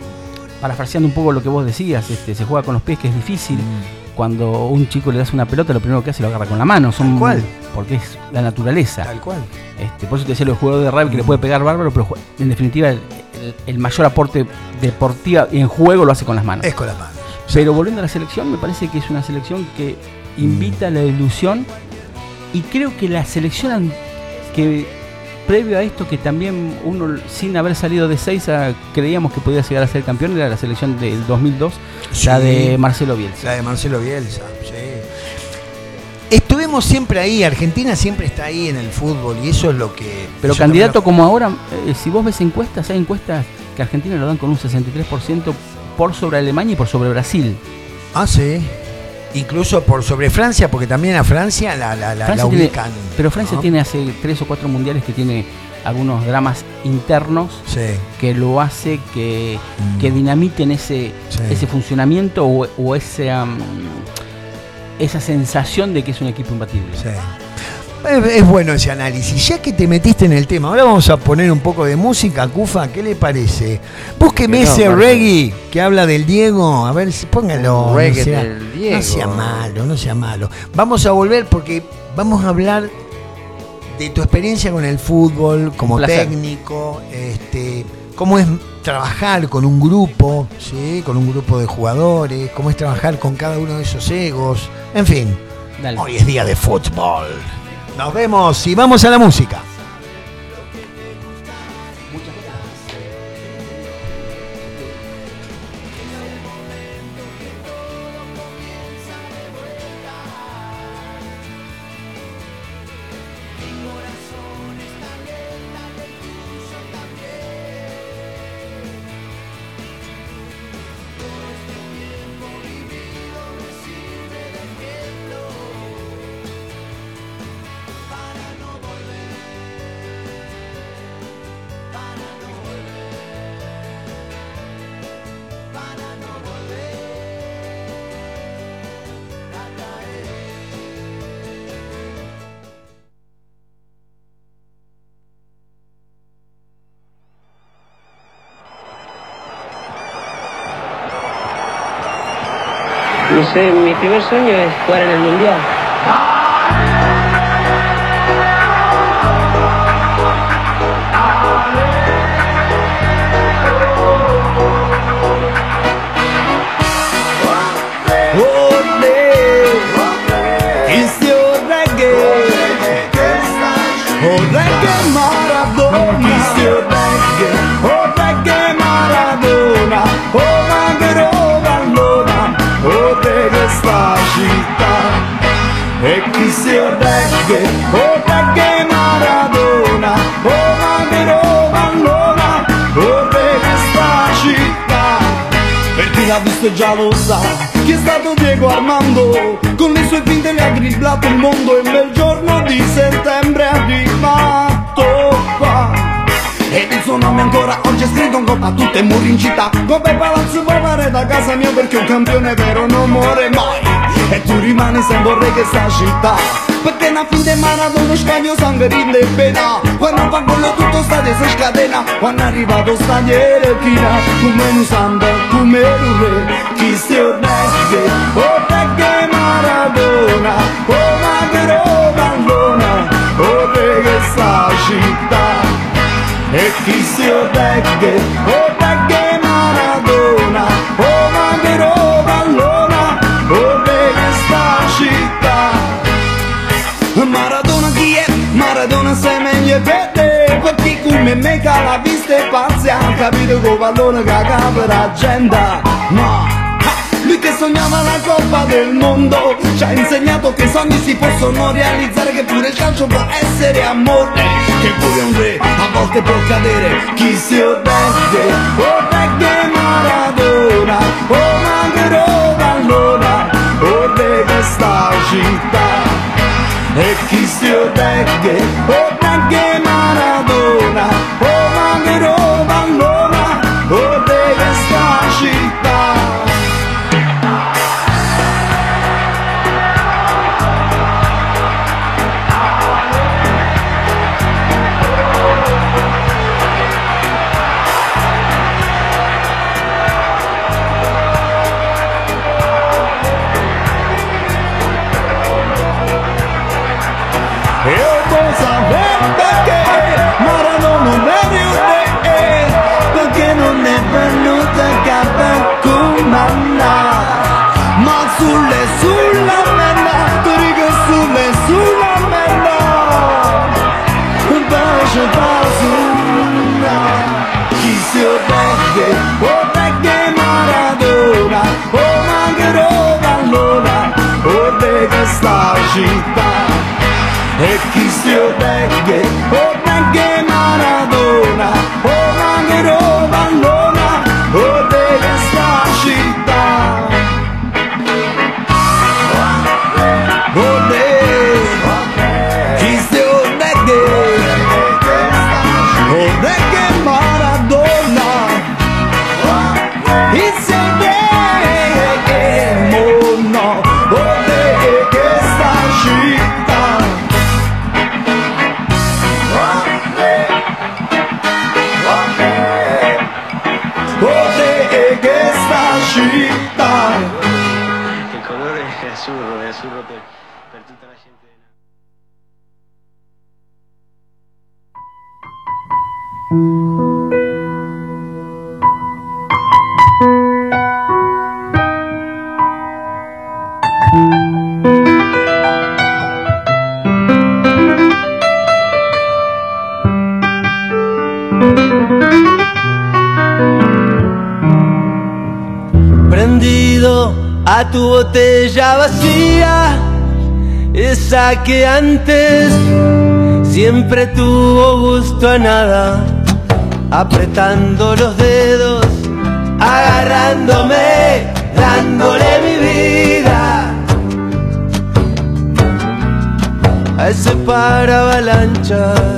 parafraseando un poco lo que vos decías, este, se juega con los pies, que es difícil. Mm. Cuando un chico le das una pelota, lo primero que hace lo agarra con la mano. Son, Tal cual. Porque es la naturaleza. Tal cual. Este, por eso te decía los jugadores de rugby que le Mm. puede pegar bárbaro, pero en definitiva el, el- el mayor aporte deportivo en juego lo hace con las manos. Es con las manos. Pero volviendo a la selección, me parece que es una selección que invita a la ilusión y creo que la selección que previo a esto que también uno sin haber salido de Seiza creíamos que podía llegar a ser campeón era la selección del 2002, la Sí. de Marcelo Bielsa. La de Marcelo Bielsa, sí. Estuvimos siempre ahí, Argentina siempre está ahí en el fútbol y eso es lo que... Pero candidato como ahora, eh, si vos ves encuestas, hay encuestas que Argentina lo dan con un 63% por sobre Alemania y por sobre Brasil. Ah, sí. Incluso por sobre Francia, porque también a Francia la, la, la, Francia la tiene- ubican. pero Francia ¿no? tiene hace tres o cuatro mundiales que tiene algunos dramas internos Sí. que lo hace que, Mm. que dinamiten ese, Sí. ese funcionamiento o, o ese, am, esa sensación de que es un equipo imbatible. Sí. Es, es bueno ese análisis. Ya que te metiste en el tema, ahora vamos a poner un poco de música, Cufa, ¿qué le parece? Búsqueme no, ese reggae que habla del Diego, a ver si póngalo. Reggae no sea, del Diego. no sea malo, no sea malo. Vamos a volver porque vamos a hablar de tu experiencia con el fútbol como técnico, este, cómo es trabajar con un grupo, ¿sí? con un grupo de jugadores, cómo es trabajar con cada uno de esos egos, en fin. Dale. Hoy es día de fútbol. Nos vemos y vamos a la música. Mi primer sueño es jugar en el mundial. E chi si reggae. Oh, reggae Maradona. Oh, Maghero Vallona. Oh, reggae sta città. Per chi l'ha visto già lo sa Chi è stato Diego Armando Con le sue finte le ha dribblato il mondo E un bel giorno di settembre è arrivato qua ed il suo nome ancora oggi è scritto in coppa a tutte muri in città Come palazzo popolare da casa mia perché un campione vero non muore mai E tu rimani sempre un che sta città. Perché una finte Maradona scagno sangue rinde pena. Quando fa quello tutto stadio si scatena. Quando è arrivato stadio china Come un santo, come un re. Chi si regge, oh regge Maradona Oh Maghero Vallona, oh re che sta città. E chi si regge, o sei meglio per te, per chi come me che la vista è pazza, ha capito che pallone che capa l'agenda, no. Lui che sognava la Coppa del Mondo Ci ha insegnato che i sogni si possono realizzare Che pure il calcio può essere amore. Che pure un re a volte può cadere Chi si regge, o regge Maradona O Maghero Vallona, o regge sta città E chi si odeghe, odeghe Maradona città. E chi si odeghe, odeghe Maradona, que antes siempre tuvo gusto a nada, apretando los dedos, agarrándome, dándole mi vida a ese para avalanchas.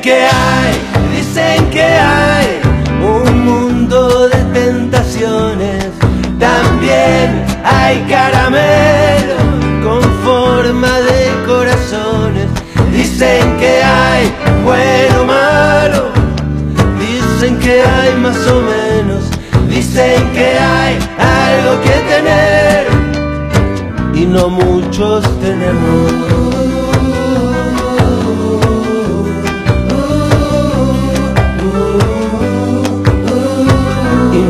Dicen que hay, dicen que hay un mundo de tentaciones. También hay caramelo con forma de corazones. Dicen que hay bueno malo. Dicen que hay más o menos. Dicen que hay algo que tener y no muchos tenemos.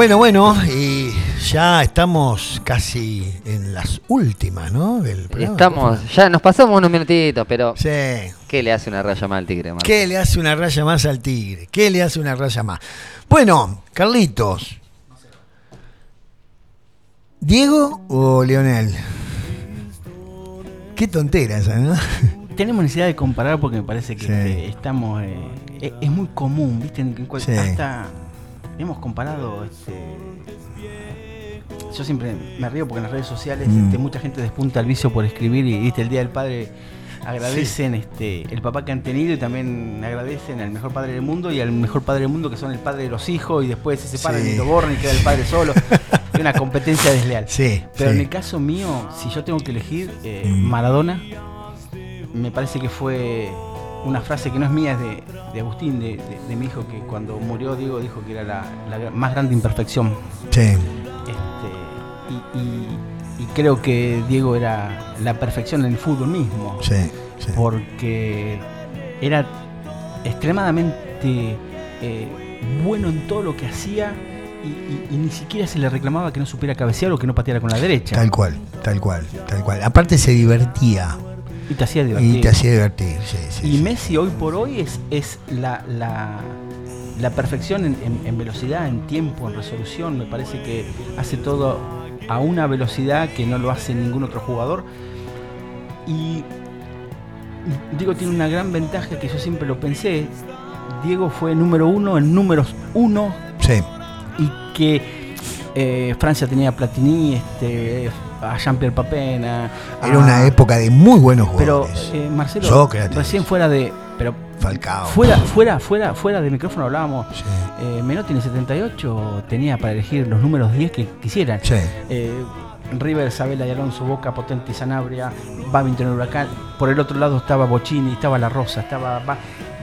Bueno, bueno, y ya estamos casi en las últimas, ¿no? Del programa. Estamos, ya nos pasamos unos minutitos, pero Sí. ¿qué le hace una raya más al tigre, Marco? ¿Qué le hace una raya más al tigre? ¿Qué le hace una raya más? Bueno, Carlitos. ¿Diego o Leonel? Qué tontera esa, ¿no? (laughs) Tenemos necesidad de comparar porque me parece que Sí. este, estamos. eh, es, es muy común, ¿viste? En cual- Sí. Hasta hemos comparado. Este, yo siempre me río porque en las redes sociales Mm. este, mucha gente despunta el vicio por escribir y ¿viste? el Día del Padre agradecen este, el papá que han tenido y también agradecen al mejor padre del mundo y al mejor padre del mundo que son el padre de los hijos y después se separan Sí. y lo borran y queda el padre solo. (laughs) Es una competencia desleal. Sí, Pero en el caso mío, si yo tengo que elegir eh, Mm. Maradona, me parece que fue una frase que no es mía, es de, de Agustín, de, de- de mi hijo, que cuando murió Diego dijo que era la, la más grande imperfección. Sí. Este, y, y- y creo que Diego era la perfección en el fútbol mismo, Sí, sí. porque era extremadamente eh, bueno en todo lo que hacía. Y, y- y ni siquiera se le reclamaba que no supiera cabecear o que no pateara con la derecha. Tal cual, tal cual, tal cual. Aparte se divertía Y te hacía divertir. y te hacía divertir. Sí, sí, Y sí. Messi hoy por hoy es, es la, la, la perfección en, en- en velocidad, en tiempo, en resolución. Me parece que hace todo a una velocidad que no lo hace ningún otro jugador. Y Diego tiene una gran ventaja que yo siempre lo pensé. Diego fue número uno en números uno Sí, y que eh, Francia tenía Platini, este, a Jean-Pierre Papin, a- era a- una época de muy buenos Pero jugadores. eh, Marcelo, Sócrates. recién fuera de, pero Falcao. fuera, fuera, fuera, fuera de micrófono hablábamos. Sí, Eh, Menotti en el 78 tenía para elegir los números 10 que quisieran. sí. Eh, River, Sabela y Alonso, Boca, Potente y Sanabria, Babington Huracán. Por el otro lado estaba Bocini, estaba La Rosa, estaba Ba-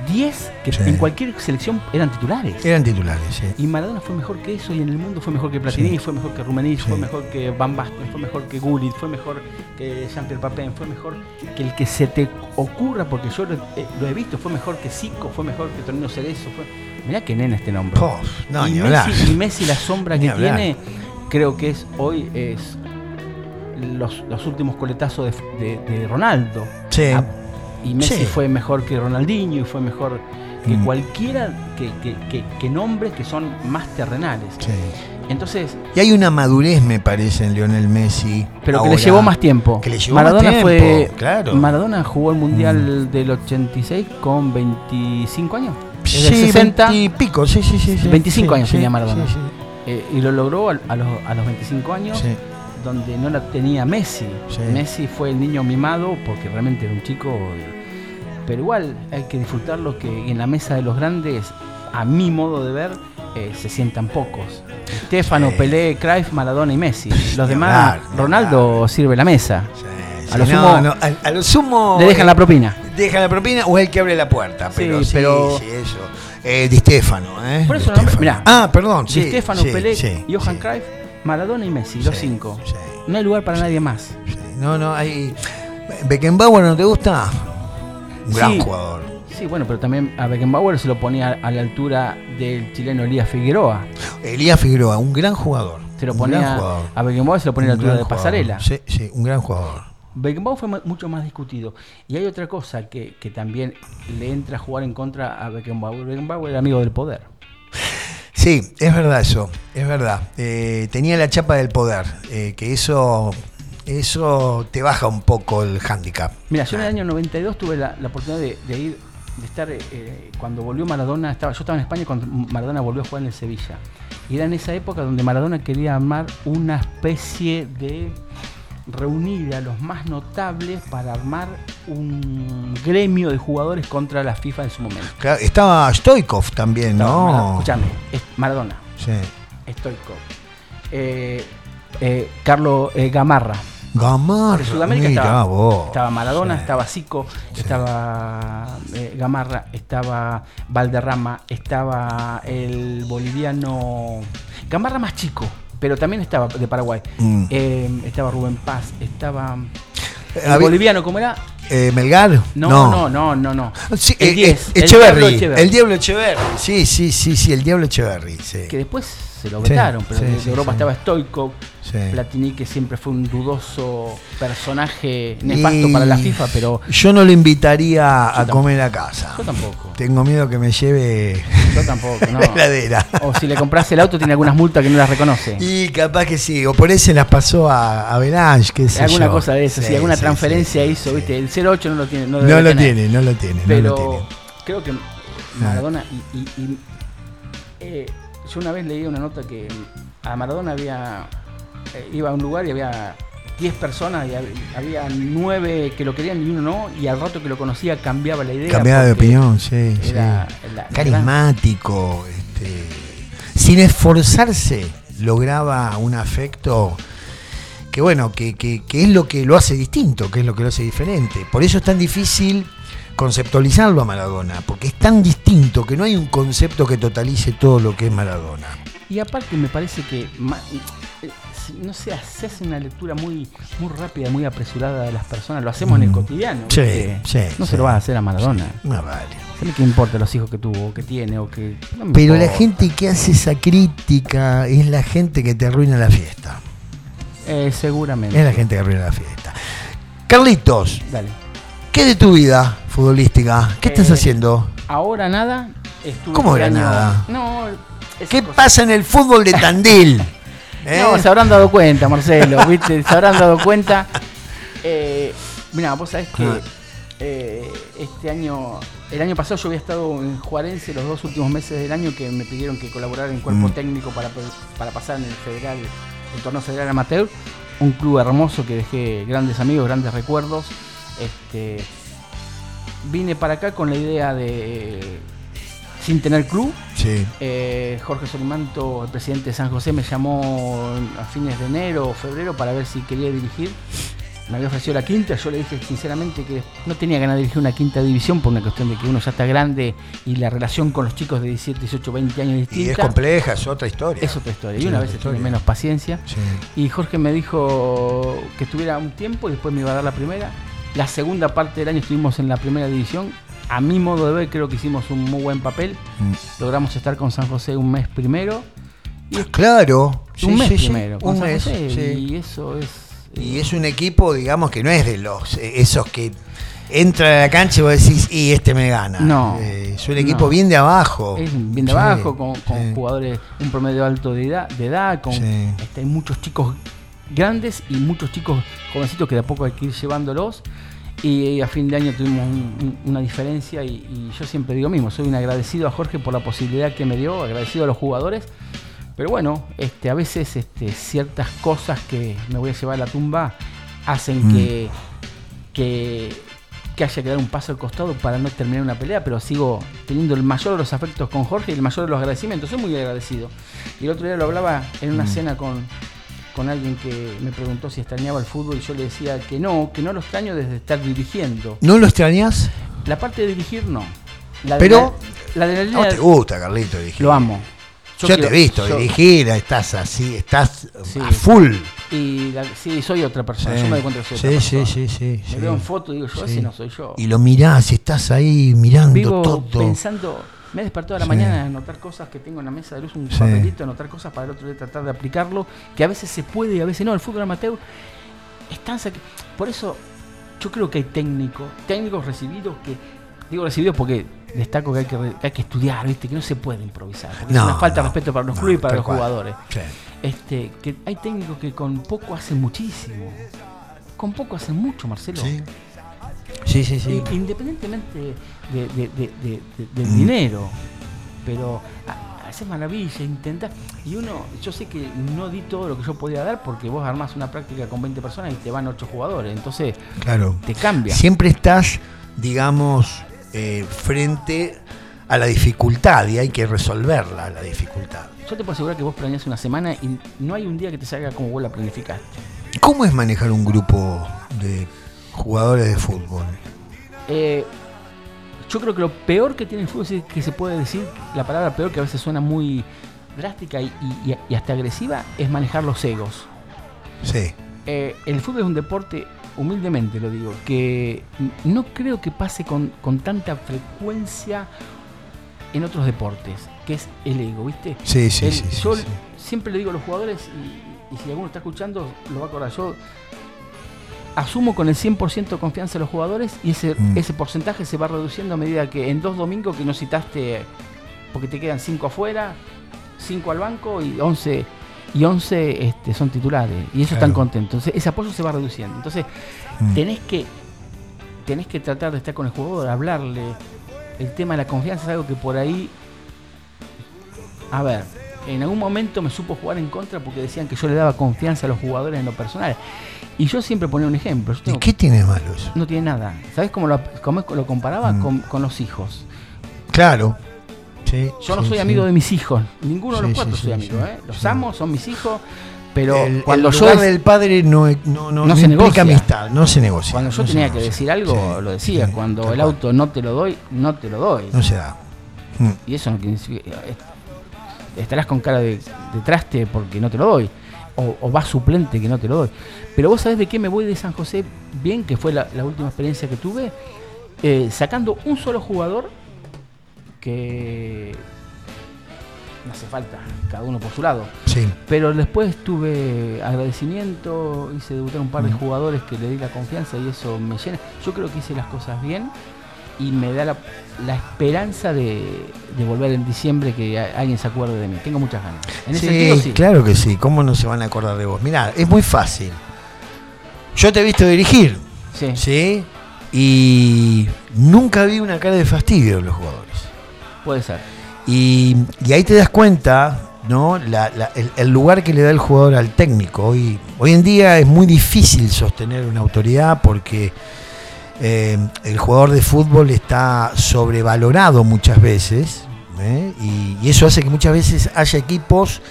10 que Sí. en cualquier selección eran titulares. Eran titulares, sí. Y Maradona fue mejor que eso y en el mundo fue mejor que Platini, Sí. fue mejor que Rumenich, fue mejor que Van Basten, fue mejor que Gullit, fue mejor que Jean-Pierre Papin, fue mejor que el que se te ocurra, porque yo lo, eh, lo he visto, fue mejor que Zico, fue mejor que Tonino Cerezo, fue... Mirá que nena este nombre. No, y, ni Messi, hablar. y Messi la sombra que tiene, creo que es hoy es los, los últimos coletazos de, de- de Ronaldo. Sí. Y Messi Sí. fue mejor que Ronaldinho y fue mejor que Mm. cualquiera que, que, que- que nombres que son más terrenales. Sí. Entonces, Y hay una madurez, me parece, en Lionel Messi. pero que le llevó más tiempo. Que le llevó Maradona más tiempo, fue claro. Maradona jugó el Mundial del 86 con 25 años. Sí, Desde el 60 y pico, sí, sí, sí. sí. 25 Sí, años tenía Maradona. eh, y lo logró a, los, a los 25 años. Donde no la tenía Messi. Sí. Messi fue el niño mimado porque realmente era un chico. Eh, Pero igual hay que disfrutarlo que en la mesa de los grandes, a mi modo de ver, eh, se sientan pocos. Stefano, Sí. Pelé, Cruyff, Maradona y Messi. Los demás, hablar, Ronaldo sirve la mesa. Sí, A sí, lo no, sumo- no, a, a lo sumo. Le dejan eh, la propina. Deja la propina o el que abre la puerta. Pero Sí, sí, pero- sí, eso. Eh, Di Stefano, ¿eh? Por eso no- mirá, Ah, perdón. Di Stefano, Pelé, Johan Cruyff, Maradona y Messi, los cinco. No hay lugar para nadie más. No, no, hay. ¿Beckenbauer no te gusta? Un gran Sí. jugador. Sí, bueno, pero también a Beckenbauer se lo ponía a la altura del chileno Elías Figueroa. Elías Figueroa, un gran jugador. Se lo ponía a Beckenbauer se lo ponía a la altura de jugador. Pasarela. Sí, sí, un gran jugador. Beckenbauer fue mu- mucho más discutido. Y hay otra cosa que, que también le entra a jugar en contra a Beckenbauer. Beckenbauer era amigo del poder. Sí, es verdad eso, es verdad. Eh, tenía la chapa del poder, eh, que eso, eso te baja un poco el hándicap. Mira, yo en el año 92 tuve la, la oportunidad de, de ir, de estar, eh, cuando volvió Maradona, estaba, yo estaba en España cuando Maradona volvió a jugar en el Sevilla. Y era en esa época donde Maradona quería armar una especie de reunir a los más notables para armar un gremio de jugadores contra la FIFA en su momento. Claro, estaba Stoikov también, Estaba ¿no? Maradona- Escuchame, es Maradona, Sí. Stoikov, eh, eh, Carlos eh, Gamarra, Gamarra. de Sudamérica estaba, vos. estaba Maradona, Sí. estaba Zico, estaba eh, Gamarra, estaba Valderrama, estaba el boliviano Gamarra más chico, pero también estaba de Paraguay. Mm. Eh, estaba Rubén Paz, estaba el Había- boliviano, ¿cómo era? Eh, ¿Melgar? No, no, no, no, no. Sí, El eh, 10, eh, el Echeverry, Diablo. El Diablo Echeverry. Sí, sí, sí, sí, el Diablo Echeverry. Sí. Que después se lo Sí, vetaron, pero sí, de Europa estaba Stoikov, Sí. Platini, que siempre fue un dudoso personaje nefasto Y para la FIFA, pero Yo no lo invitaría a comer a casa. yo tampoco. Tengo miedo que me lleve Yo tampoco, (laughs) no. la heladera. O si le compras el auto, tiene algunas multas que no las reconoce. Y capaz que sí, o por ahí se las pasó a, a Belange, qué sé alguna yo. cosa de eso, Sí, si alguna transferencia hizo, viste, el 08 no lo tiene. No, lo tener. tiene, no lo tiene, no Pero lo tiene. creo que Maradona y, y- y, eh, yo una vez leí una nota que a Maradona había eh, iba a un lugar y había 10 personas y hab- había 9 que lo querían y uno no y al rato que lo conocía cambiaba la idea Cambiaba de opinión, sí, sí. era la- Carismático, este, sin esforzarse, lograba un afecto que bueno, que, que- que es lo que lo hace distinto, que es lo que lo hace diferente. Por eso es tan difícil conceptualizarlo a Maradona, porque es tan distinto que no hay un concepto que totalice todo lo que es Maradona. Y aparte me parece que, eh, no sé, se hace una lectura muy, muy rápida, muy apresurada de las personas. Lo hacemos en el Mm. cotidiano. Sí, sí, No sí. se lo vas a hacer a Maradona. No vale. ¿Sabes qué importa los hijos que tuvo, o que tiene, o que... no Pero la gente que hace esa crítica es la gente que te arruina la fiesta. Eh, seguramente. Es la gente que arruina la fiesta. Carlitos, Dale. ¿qué de tu vida futbolística? ¿Qué estás Eh, haciendo? Ahora nada. Estuve ¿Cómo era año- nada? No, ¿Qué pasa en el fútbol de Tandil? (laughs) ¿Eh? No, se habrán dado cuenta, Marcelo, ¿viste? Se habrán dado cuenta. Eh, mira, vos sabés que Ah. eh, este año, el año pasado yo había estado en Juarense los dos últimos meses del año que me pidieron que colaborara en cuerpo Mm. técnico para, para pasar en el federal, el torneo federal amateur. Un club hermoso que dejé grandes amigos, grandes recuerdos. Este, vine para acá con la idea de, sin tener club, Sí. eh, Jorge Solimanto, el presidente de San José, me llamó a fines de enero o febrero para ver si quería dirigir. Me había ofrecido la quinta, yo le dije sinceramente que no tenía ganas de dirigir una quinta división por una cuestión de que uno ya está grande y la relación con los chicos de 17, 18, 20 años es Y es distinta. compleja, es otra historia. Es otra historia. Y Sí, una otra vez tiene menos paciencia. Sí. Y Jorge me dijo que estuviera un tiempo y después me iba a dar la primera. La segunda parte del año estuvimos en la primera división. A mi modo de ver, creo que hicimos un muy buen papel. Mm. Logramos estar con San José un mes primero. Y Claro. sí, un mes sí, sí, primero. con Un San mes. José. Y eso es. Y es un equipo, digamos, que no es de los eh, esos que entra a la cancha y vos decís, y este me gana. No, Eh, es un equipo no. bien de abajo. Es bien de Sí, abajo, con, con sí. jugadores, un promedio alto de edad, de edad con, Sí. este, hay muchos chicos grandes y muchos chicos jovencitos que de a poco hay que ir llevándolos. Y a fin de año tuvimos un- un- una diferencia y, y yo siempre digo mismo, soy un agradecido a Jorge por la posibilidad que me dio, agradecido a los jugadores. Pero bueno, este, a veces este, ciertas cosas que me voy a llevar a la tumba hacen Mm. que, que, que haya que dar un paso al costado para no terminar una pelea, pero sigo teniendo el mayor de los afectos con Jorge y el mayor de los agradecimientos. Soy muy agradecido. Y el otro día lo hablaba en una Mm. cena con, con alguien que me preguntó si extrañaba el fútbol y yo le decía que no, que no lo extraño desde estar dirigiendo. ¿No lo extrañas? La parte de dirigir no. La Pero- de la, la de la ¿A línea vos te gusta, Carlito, dirigir? lo amo. Yo, quiero- te he visto yo- dirigir, estás así, estás Sí. a full. Y la- sí, soy otra persona. Sí. Yo me doy cuenta que soy Sí, otra sí, persona. sí, sí, Me veo en foto y digo, yo ese no soy yo. Y lo mirás, estás ahí mirando Vivo todo. pensando, me he despertado a la Sí. mañana a anotar cosas que tengo en la mesa de luz, un Sí. papelito, anotar cosas para el otro día tratar de aplicarlo, que a veces se puede y a veces no. El fútbol amateur es tan Por eso yo creo que hay técnicos, técnicos recibidos que, digo recibidos porque destaco que hay que, que hay que estudiar, ¿viste? que no se puede improvisar, porque es No, una falta de no, respeto para los no, clubes y para los cual. jugadores. Sí. Este, que hay técnicos que con poco hacen muchísimo. Con poco hacen mucho, Marcelo. Sí. Sí, sí, sí. I- Independientemente de- de- de- de- de- del Mm. dinero. Pero ha- haces maravilla, intentás. Y uno, yo sé que no di todo lo que yo podía dar porque vos armás una práctica con 20 personas y te van 8 jugadores. Entonces Claro. te cambia. Siempre estás, digamos, eh, frente a la dificultad y hay que resolverla, la dificultad. Yo te puedo asegurar que vos planeás una semana y no hay un día que te salga como vos la planificaste. ¿Cómo es manejar un grupo de jugadores de fútbol? Eh, yo creo que lo peor que tiene el fútbol es que se puede decir, la palabra peor que a veces suena muy drástica y, y- y hasta agresiva, es manejar los egos. Sí. Eh, el fútbol es un deporte humildemente lo digo, que no creo que pase con, con tanta frecuencia en otros deportes, que es el ego, ¿viste? Sí, sí, El- sí, sí, yo sí. siempre le digo a los jugadores, y, y si alguno está escuchando, lo va a acordar. Yo asumo con el 100% de confianza a los jugadores y ese, Mm. ese porcentaje se va reduciendo a medida que en dos domingos que no citaste, porque te quedan 5 afuera, 5 al banco y 11, y 11 este, son titulares. Y ellos Claro. están contentos. Entonces ese apoyo se va reduciendo. Entonces Mm. tenés que tenés que tratar de estar con el jugador, hablarle. El tema de la confianza es algo que por ahí. A ver, en algún momento me supo jugar en contra porque decían que yo le daba confianza a los jugadores en lo personal. Y yo siempre ponía un ejemplo. Yo ¿Y qué tiene malo eso? No tiene nada. ¿Sabes cómo lo, cómo lo comparaba? Mm. Con, con los hijos. Claro. Sí, Yo no sí, soy sí. amigo de mis hijos. Ninguno de los cuatro soy amigo. ¿eh? Los amo, son mis hijos. Pero el, cuando el yo lugar es- del padre no, no, no, No se negocia. amistad, no se negocia. Cuando yo tenía que decir algo, lo decía. Cuando el auto no te lo doy, no te lo doy. No se da. Mm. Y eso no eh, Estarás con cara de, de traste porque no te lo doy. O, o vas suplente que no te lo doy. Pero vos sabés de qué me voy de San José bien, que fue la, la última experiencia que tuve, eh, sacando un solo jugador que no hace falta, cada uno por su lado. Sí. Pero después tuve agradecimiento, hice debutar un par de jugadores que le di la confianza y eso me llena. Yo creo que hice las cosas bien y me da la, la esperanza de, de volver en diciembre que alguien se acuerde de mí. Tengo muchas ganas. En ese Sí, sentido, sí. claro que sí. ¿Cómo no se van a acordar de vos? Mirá, es muy fácil. Yo te he visto dirigir, Sí. ¿sí? Y nunca vi una cara de fastidio en los jugadores. Puede ser. Y, y ahí te das cuenta, ¿no? La- la- el, el lugar que le da el jugador al técnico. Hoy, hoy en día es muy difícil sostener una autoridad porque eh, el jugador de fútbol está sobrevalorado muchas veces. ¿eh? Y, eso hace que muchas veces haya equipos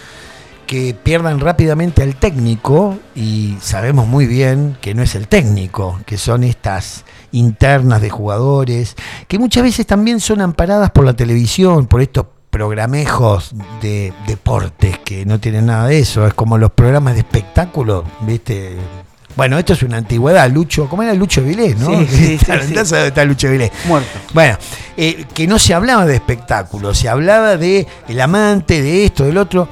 que pierdan rápidamente al técnico y sabemos muy bien que no es el técnico, que son estas internas de jugadores, que muchas veces también son amparadas por la televisión, por estos programejos de deportes que no tienen nada de eso, es como los programas de espectáculo, ¿viste? Bueno, esto es una antigüedad, Lucho, ¿cómo era Lucho Vilés, no? Sí, (laughs) sí, sí, sí. entonces, ¿dónde está Lucho Vilés? Muerto. Bueno, eh, que no se hablaba de espectáculo, se hablaba de el amante, de esto, del otro.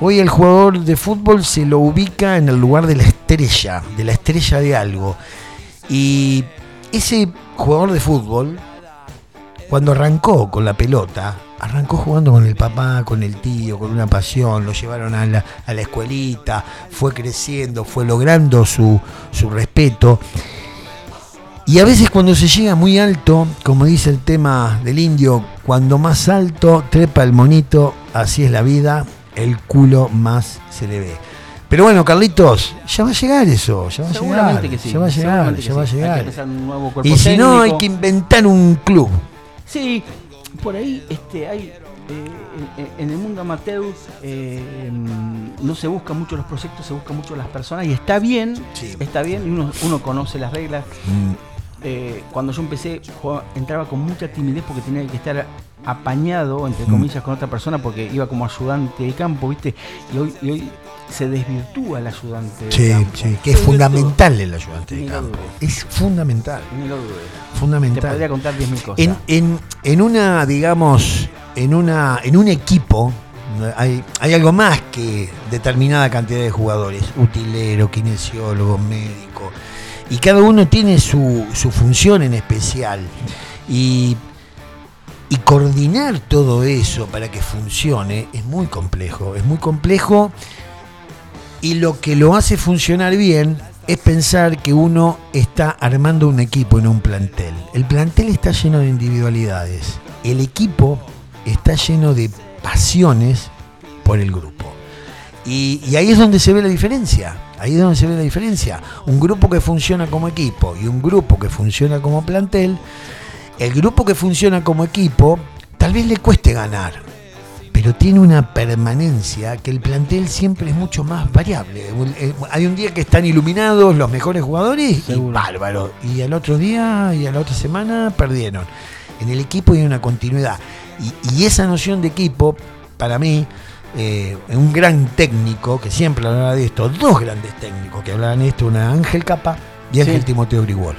Hoy el jugador de fútbol se lo ubica en el lugar de la estrella, de la estrella de algo. Y ese jugador de fútbol, cuando arrancó con la pelota, arrancó jugando con el papá, con el tío, con una pasión, lo llevaron a la, a la escuelita, fue creciendo, fue logrando su, su respeto. Y a veces cuando se llega muy alto, como dice el tema del indio, cuando más alto trepa el monito, así es la vida, el culo más se le ve. Pero bueno, Carlitos, ya va a llegar eso, ya va a llegar, Seguramente que sí. ya va a llegar, ya va a llegar. Y si no, hay que inventar un club. Sí, por ahí este, hay eh, en, en el mundo amateur eh, mm, no se buscan mucho los proyectos, se buscan mucho las personas y está bien, Sí. está bien y uno, uno conoce las reglas. Mm, Eh, cuando yo empecé jugaba- entraba con mucha timidez porque tenía que estar apañado entre comillas con otra persona porque iba como ayudante de campo, ¿viste? Y hoy, y hoy se desvirtúa el ayudante de campo. sí, que es Se fundamental el ayudante Ni de campo. Es fundamental. Ni lo dudes. Te fundamental. podría contar 10.000 cosas. En, en, en una, digamos, en una, en un equipo hay, hay algo más que determinada cantidad de jugadores, utilero, kinesiólogo, médico, y cada uno tiene su, su función en especial. Y, y coordinar todo eso para que funcione es muy complejo, es muy complejo y lo que lo hace funcionar bien es pensar que uno está armando un equipo en un plantel. El plantel está lleno de individualidades. El equipo está lleno de pasiones por el grupo. Y, ahí es donde se ve la diferencia. Ahí es donde se ve la diferencia. Un grupo que funciona como equipo y un grupo que funciona como plantel. El grupo que funciona como equipo tal vez le cueste ganar, pero tiene una permanencia que el plantel siempre es mucho más variable. Eh, Hay un día que están iluminados los mejores jugadores y Seguro. bárbaro. Y al otro día y a la otra semana perdieron. En el equipo hay una continuidad. Y, y esa noción de equipo, para mí, eh, un gran técnico que siempre hablaba de esto, dos grandes técnicos que hablaban de esto, una Ángel Capa y Ángel Sí. Timoteo Grigol,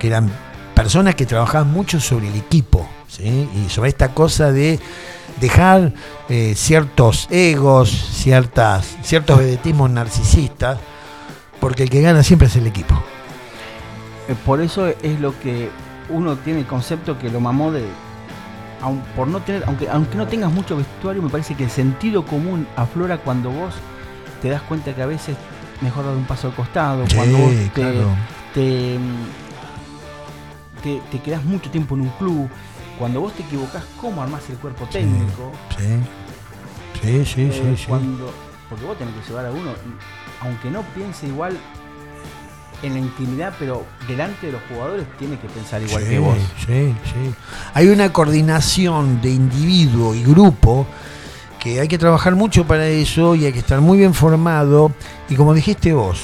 que eran personas que trabajaban mucho sobre el equipo, ¿sí? y sobre esta cosa de dejar eh, ciertos egos, ciertas, ciertos vedetismos narcisistas, porque el que gana siempre es el equipo. Eh, Por eso es lo que uno tiene el concepto que lo mamó de. aun- por no tener, aunque, aunque no tengas mucho vestuario, me parece que el sentido común aflora cuando vos te das cuenta que a veces mejor dar un paso al costado, Sí, cuando vos te, claro. te, te, te quedás mucho tiempo en un club, cuando vos te equivocás, cómo armás el cuerpo técnico. Sí, sí, sí, Eh, sí, sí. cuando, porque vos tenés que llevar a uno, aunque no piense igual en la intimidad, pero delante de los jugadores tiene que pensar igual Sí, que vos. Sí, sí. Hay una coordinación de individuo y grupo que hay que trabajar mucho para eso y hay que estar muy bien formado. Y como dijiste vos,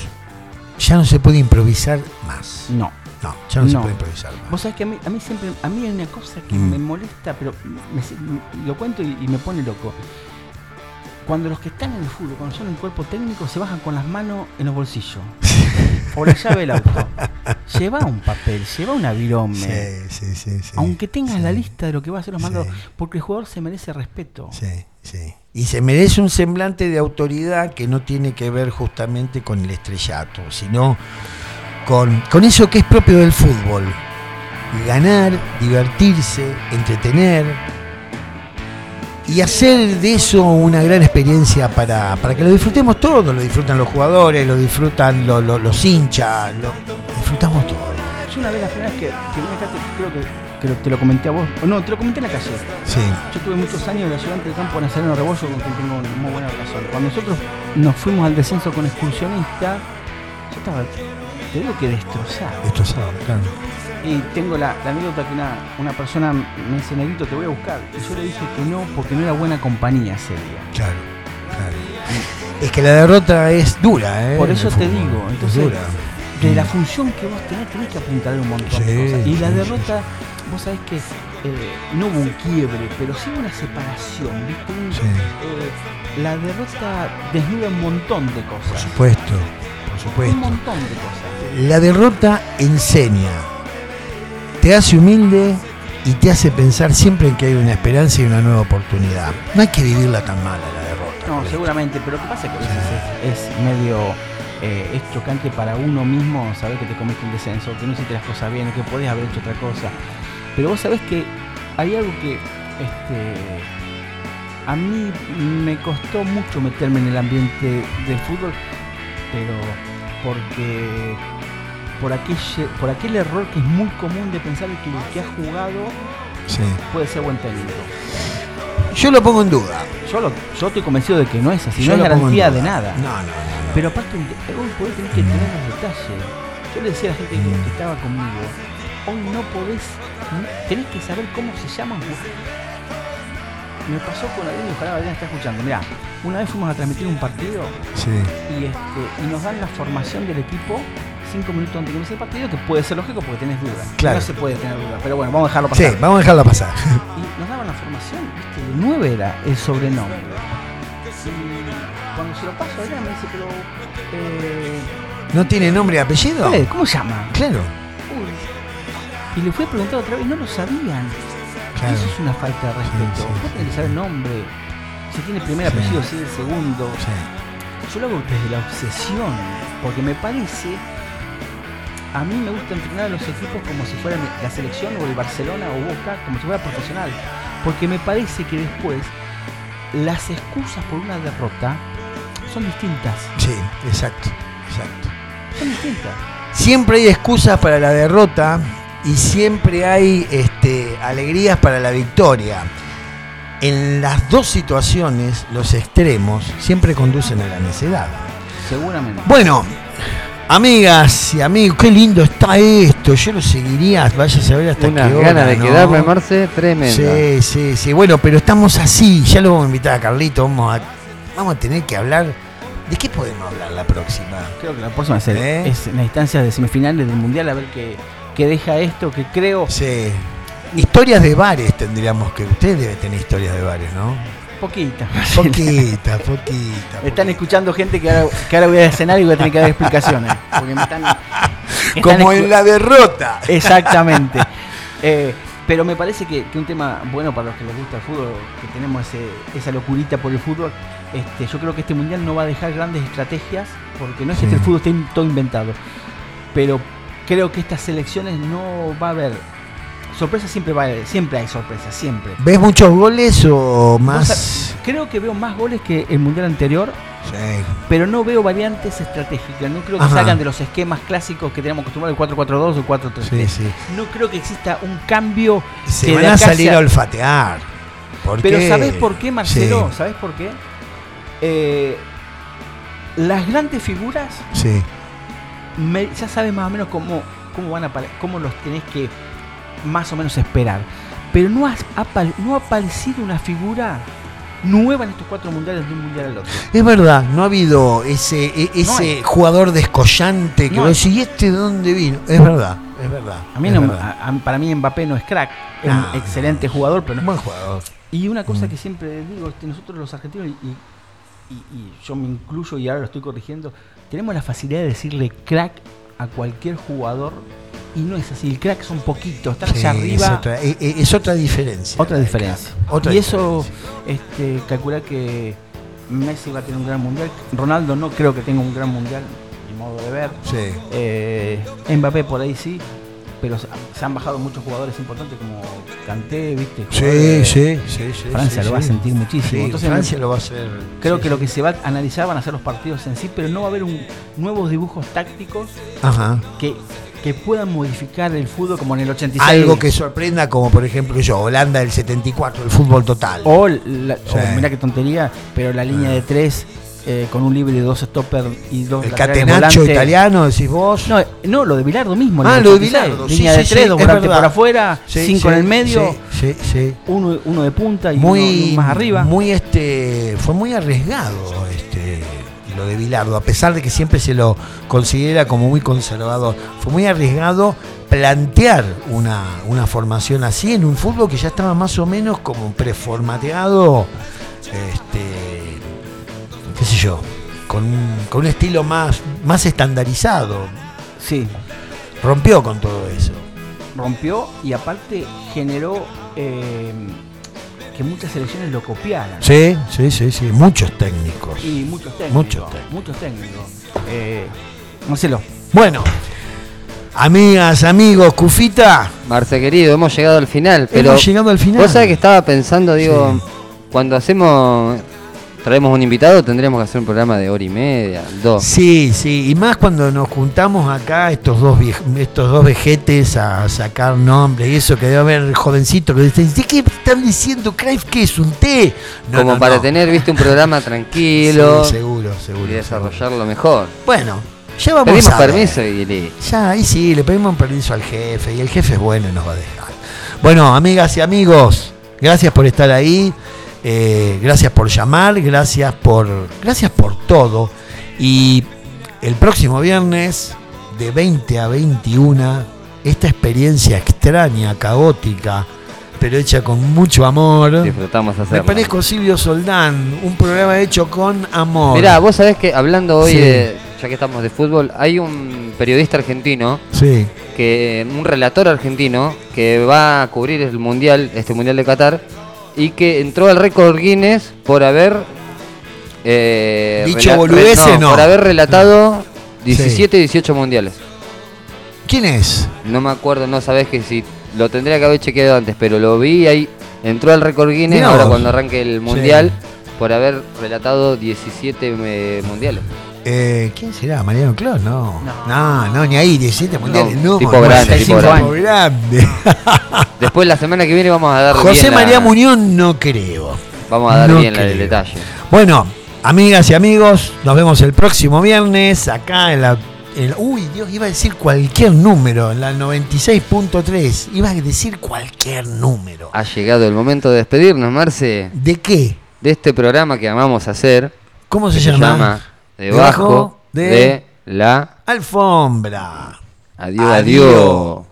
ya no se puede improvisar más. No. No, ya no, se No. puede improvisar más. Vos sabés que a mí, a mí siempre, a mí hay una cosa que Mm. me molesta, pero me- lo cuento y, y me pone loco. Cuando los que están en el fútbol, cuando son en cuerpo técnico, se bajan con las manos en los bolsillos. o la llave del auto. Lleva un papel, lleva una virome. Sí, sí, sí, sí. Aunque tengas la lista de lo que va a hacer los mandados, Sí. porque el jugador se merece respeto. Sí, sí. Y se merece un semblante de autoridad que no tiene que ver justamente con el estrellato, sino con, con eso que es propio del fútbol. Ganar, divertirse, entretener y hacer de eso una gran experiencia para, para que lo disfrutemos todos. Lo disfrutan los jugadores, lo disfrutan lo- lo- los hinchas, lo disfrutamos todos. Yo una vez la primera vez que, que creo que, te lo comenté a vos, o no, te lo comenté en la calle. Sí, Yo tuve muchos años de ayudante de campo Nazareno Rebollo, con quien tengo una muy buena relación. Cuando nosotros nos fuimos al descenso con excursionista, yo estaba, te digo que destrozado. esto es claro. Y tengo la, la anécdota que una, una persona me dice, Negrito, te voy a buscar. Y yo le dije que no, porque no era buena compañía ese día. Claro, claro. Es que la derrota es dura, ¿eh? Por eso te digo, Es entonces, dura. de la función que vos tenés, tenés que apuntar un montón de cosas. Y la sí, derrota, vos sabés que eh, no hubo un quiebre, pero sí una separación, ¿viste? Un- Sí. eh, la derrota desnuda un montón de Por cosas. Supuesto, Un montón de cosas. La derrota enseña, te hace humilde y te hace pensar siempre en que hay una esperanza y una nueva oportunidad. No hay que vivirla tan mala la derrota. No, seguramente, pero lo que pasa es que a veces es, es medio eh, es chocante para uno mismo saber que te comiste un descenso, que no hiciste las cosas bien, que podés haber hecho otra cosa. Pero vos sabés que hay algo que este, a mí me costó mucho meterme en el ambiente del fútbol, pero porque por aquel, por aquel error que es muy común de pensar que el que ha jugado Sí. puede ser buen técnico. Yo lo pongo en duda. Yo, lo- yo estoy convencido de que no es así, Yo no es garantía de nada. No, no, no. Pero aparte, hoy por hoy tenés que tener los detalles. Yo le decía a la gente que, que estaba conmigo, hoy no podés, tenés que saber cómo se llama un jugador. Me pasó con Adrián y ojalá Adrián está escuchando. Mirá, una vez fuimos a transmitir un partido Sí. y, este, y nos dan la formación del equipo cinco minutos antes de que empiece el partido, que puede ser lógico porque tenés dudas. Claro. No se puede tener dudas, pero bueno, vamos a dejarlo Sí, pasar. vamos a dejarla pasar. Y nos daban la formación, ¿viste? El 9 era el sobrenombre. Y cuando se lo paso a Adrián me dice, pero. Eh, ¿No tiene nombre y apellido? ¿Cómo se llama? Claro. Uy. Y le fui a preguntar otra vez, no lo sabían. Claro. Eso es una falta de respeto. Sí, sí, Vos tenés que saber el nombre, si tiene el primer apellido, si es el segundo. Yo lo hago desde la obsesión, porque me parece. A mí me gusta entrenar a los equipos como si fueran la selección o el Barcelona o Boca, como si fuera profesional. Porque me parece que después las excusas por una derrota son distintas. Sí, exacto, exacto. Son distintas. Siempre hay excusas para la derrota y siempre hay este, alegrías para la victoria. En las dos situaciones, los extremos siempre conducen a la necedad. Seguramente. Bueno, amigas y amigos, qué lindo está esto. Yo lo seguiría, vaya a saber hasta Unas qué hora. ganas de ¿no? quedarme, Marce, tremenda. Sí, sí, sí. Bueno, pero estamos así. Ya lo vamos a invitar a Carlito. Vamos a, vamos a tener que hablar. ¿De qué podemos hablar la próxima? Creo que la próxima es, ¿Eh? es en las instancias de semifinales del Mundial, a ver qué, qué deja esto, que creo Sí. Historias de bares tendríamos que. Usted debe tener historias de bares, ¿no? poquita. Poquita, (laughs) poquita. Me están escuchando gente que ahora, que ahora voy a escenario y voy a tener que dar explicaciones. (laughs) Porque me están. Como en la derrota. Exactamente. (laughs) Eh, pero me parece que, que un tema bueno para los que les gusta el fútbol, que tenemos ese- esa locurita por el fútbol, este, yo creo que este mundial no va a dejar grandes estrategias, porque no es Sí. que el fútbol esté todo inventado, pero creo que estas selecciones no va a haber sorpresas, siempre va a haber, siempre hay sorpresas, siempre. ¿Ves muchos goles o más? Creo que veo más goles que el mundial anterior, Sí. pero no veo variantes estratégicas. No creo que Ajá. salgan de los esquemas clásicos que tenemos acostumbrados, el 4-4-2 o el 4-3-3. Sí, sí. No creo que exista un cambio Se que van a salir sea- a olfatear. ¿Por Pero qué? ¿sabés por qué, Marcelo? ¿Sabés por qué? Eh, las grandes figuras sí. Me- ya sabes más o menos cómo, cómo van a cómo los tenés que más o menos esperar. Pero no ha, no ha aparecido una figura nueva en estos cuatro mundiales de un mundial al otro. Es verdad, no ha habido ese, e- ese jugador descollante que No decís, ¿y este de dónde vino? Es verdad, es verdad. A mí es no, verdad. a- a- para mí Mbappé no es crack, es un excelente jugador, pero no. Buen jugador. Y una cosa Mm. que siempre digo, este, nosotros los argentinos, y, y- y yo me incluyo y ahora lo estoy corrigiendo, tenemos la facilidad de decirle crack a cualquier jugador y no es así. El crack son poquitos, están Sí, allá es, arriba. otra, e- e- es otra diferencia. Otra diferencia. Otra y eso, diferencia. este, calcula que Messi va a tener un gran mundial. Ronaldo no creo que tenga un gran mundial, mi modo de ver. Sí. Eh, Mbappé por ahí sí, pero se han bajado muchos jugadores importantes como Kanté, ¿viste? Sí, sí, sí, sí, Francia sí, lo va a sentir muchísimo. Sí, Entonces, Francia lo va a hacer. Creo que lo que se va a analizar van a ser los partidos en sí, pero no va a haber un, nuevos dibujos tácticos Ajá. que, que puedan modificar el fútbol como en el 86. Algo que sorprenda, como por ejemplo yo, Holanda del 74, el fútbol total. O, la, o mirá qué tontería, pero la línea de tres eh, con un libre de dos stopper y dos el catenacho italiano, decís vos. No, no, lo de Bilardo mismo. Ah, lo de 86. Bilardo, sí, Línea sí, de sí, tres, dos es volantes verdad. por afuera, Sí, cinco sí, en el medio, Sí, sí, sí. uno, uno de punta y muy uno más arriba. Muy este, fue muy arriesgado este lo de Bilardo, a pesar de que siempre se lo considera como muy conservador. Fue muy arriesgado plantear una, una formación así en un fútbol que ya estaba más o menos como preformateado, este, qué sé yo, con, un- con un estilo más, más estandarizado. Sí, Rompió con todo eso. rompió y aparte generó eh, que muchas selecciones lo copiaran. Sí, sí, sí, sí. Muchos técnicos. Y muchos técnicos. Muchos técnicos. Muchos técnicos. Eh, Marcelo, Bueno, amigas, amigos, Cufita, Marce querido, hemos llegado al final, pero hemos llegado al final. vos sabés que estaba pensando, digo, Sí. cuando hacemos, traemos un invitado, tendríamos que hacer un programa de hora y media, dos. Sí, sí, y más cuando nos juntamos acá estos dos estos dos vejetes a sacar nombres y eso que debe haber jovencito que dicen, ¿de qué están diciendo Cruyff que es un té? No, como no, para no. tener, viste, un programa (laughs) tranquilo Sí, seguro, seguro. y seguro. desarrollarlo mejor. Bueno, ya vamos Pedimos a permiso y listo. Ya, ahí sí, le pedimos permiso al jefe y el jefe es bueno y nos va a dejar. Bueno, amigas y amigos, gracias por estar ahí, eh, gracias por llamar, gracias por, gracias por todo. Y el próximo viernes, de 20 a 21, esta experiencia extraña, caótica, pero hecha con mucho amor. Disfrutamos Me hacerlo. parezco Silvio Soldán, un programa hecho con amor. Mirá, vos sabés que hablando hoy, Sí. de, ya que estamos de fútbol, hay un periodista argentino, Sí, que un relator argentino, que va a cubrir el mundial, este mundial de Qatar, y que entró al récord Guinness por haber eh, Dicho boludeces, no. por haber relatado Sí. 17 18 mundiales. ¿quién es? No me acuerdo, no sabés que si lo tendría que haber chequeado antes, pero lo vi ahí, entró al récord Guinness Mirá ahora vos. cuando arranque el mundial por haber relatado 17 eh, mundiales. Eh, ¿Quién será? ¿Mariano Clos? No. no. No, ni ahí, 17 mundiales. No, tipo no, grande, tipo grande. grande. (laughs) Después la semana que viene vamos a dar José bien la- María Muñoz no creo. Vamos a dar No bien el detalle. Bueno, amigas y amigos, nos vemos el próximo viernes acá en la... en- uy, Dios, iba a decir cualquier número, en la 96.3. Iba a decir cualquier número. Ha llegado el momento de despedirnos, Marce, ¿De qué? de este programa que amamos hacer. ¿Cómo se que llama? Debajo de, de- la... Alfombra. Adiós, Adiós. adiós.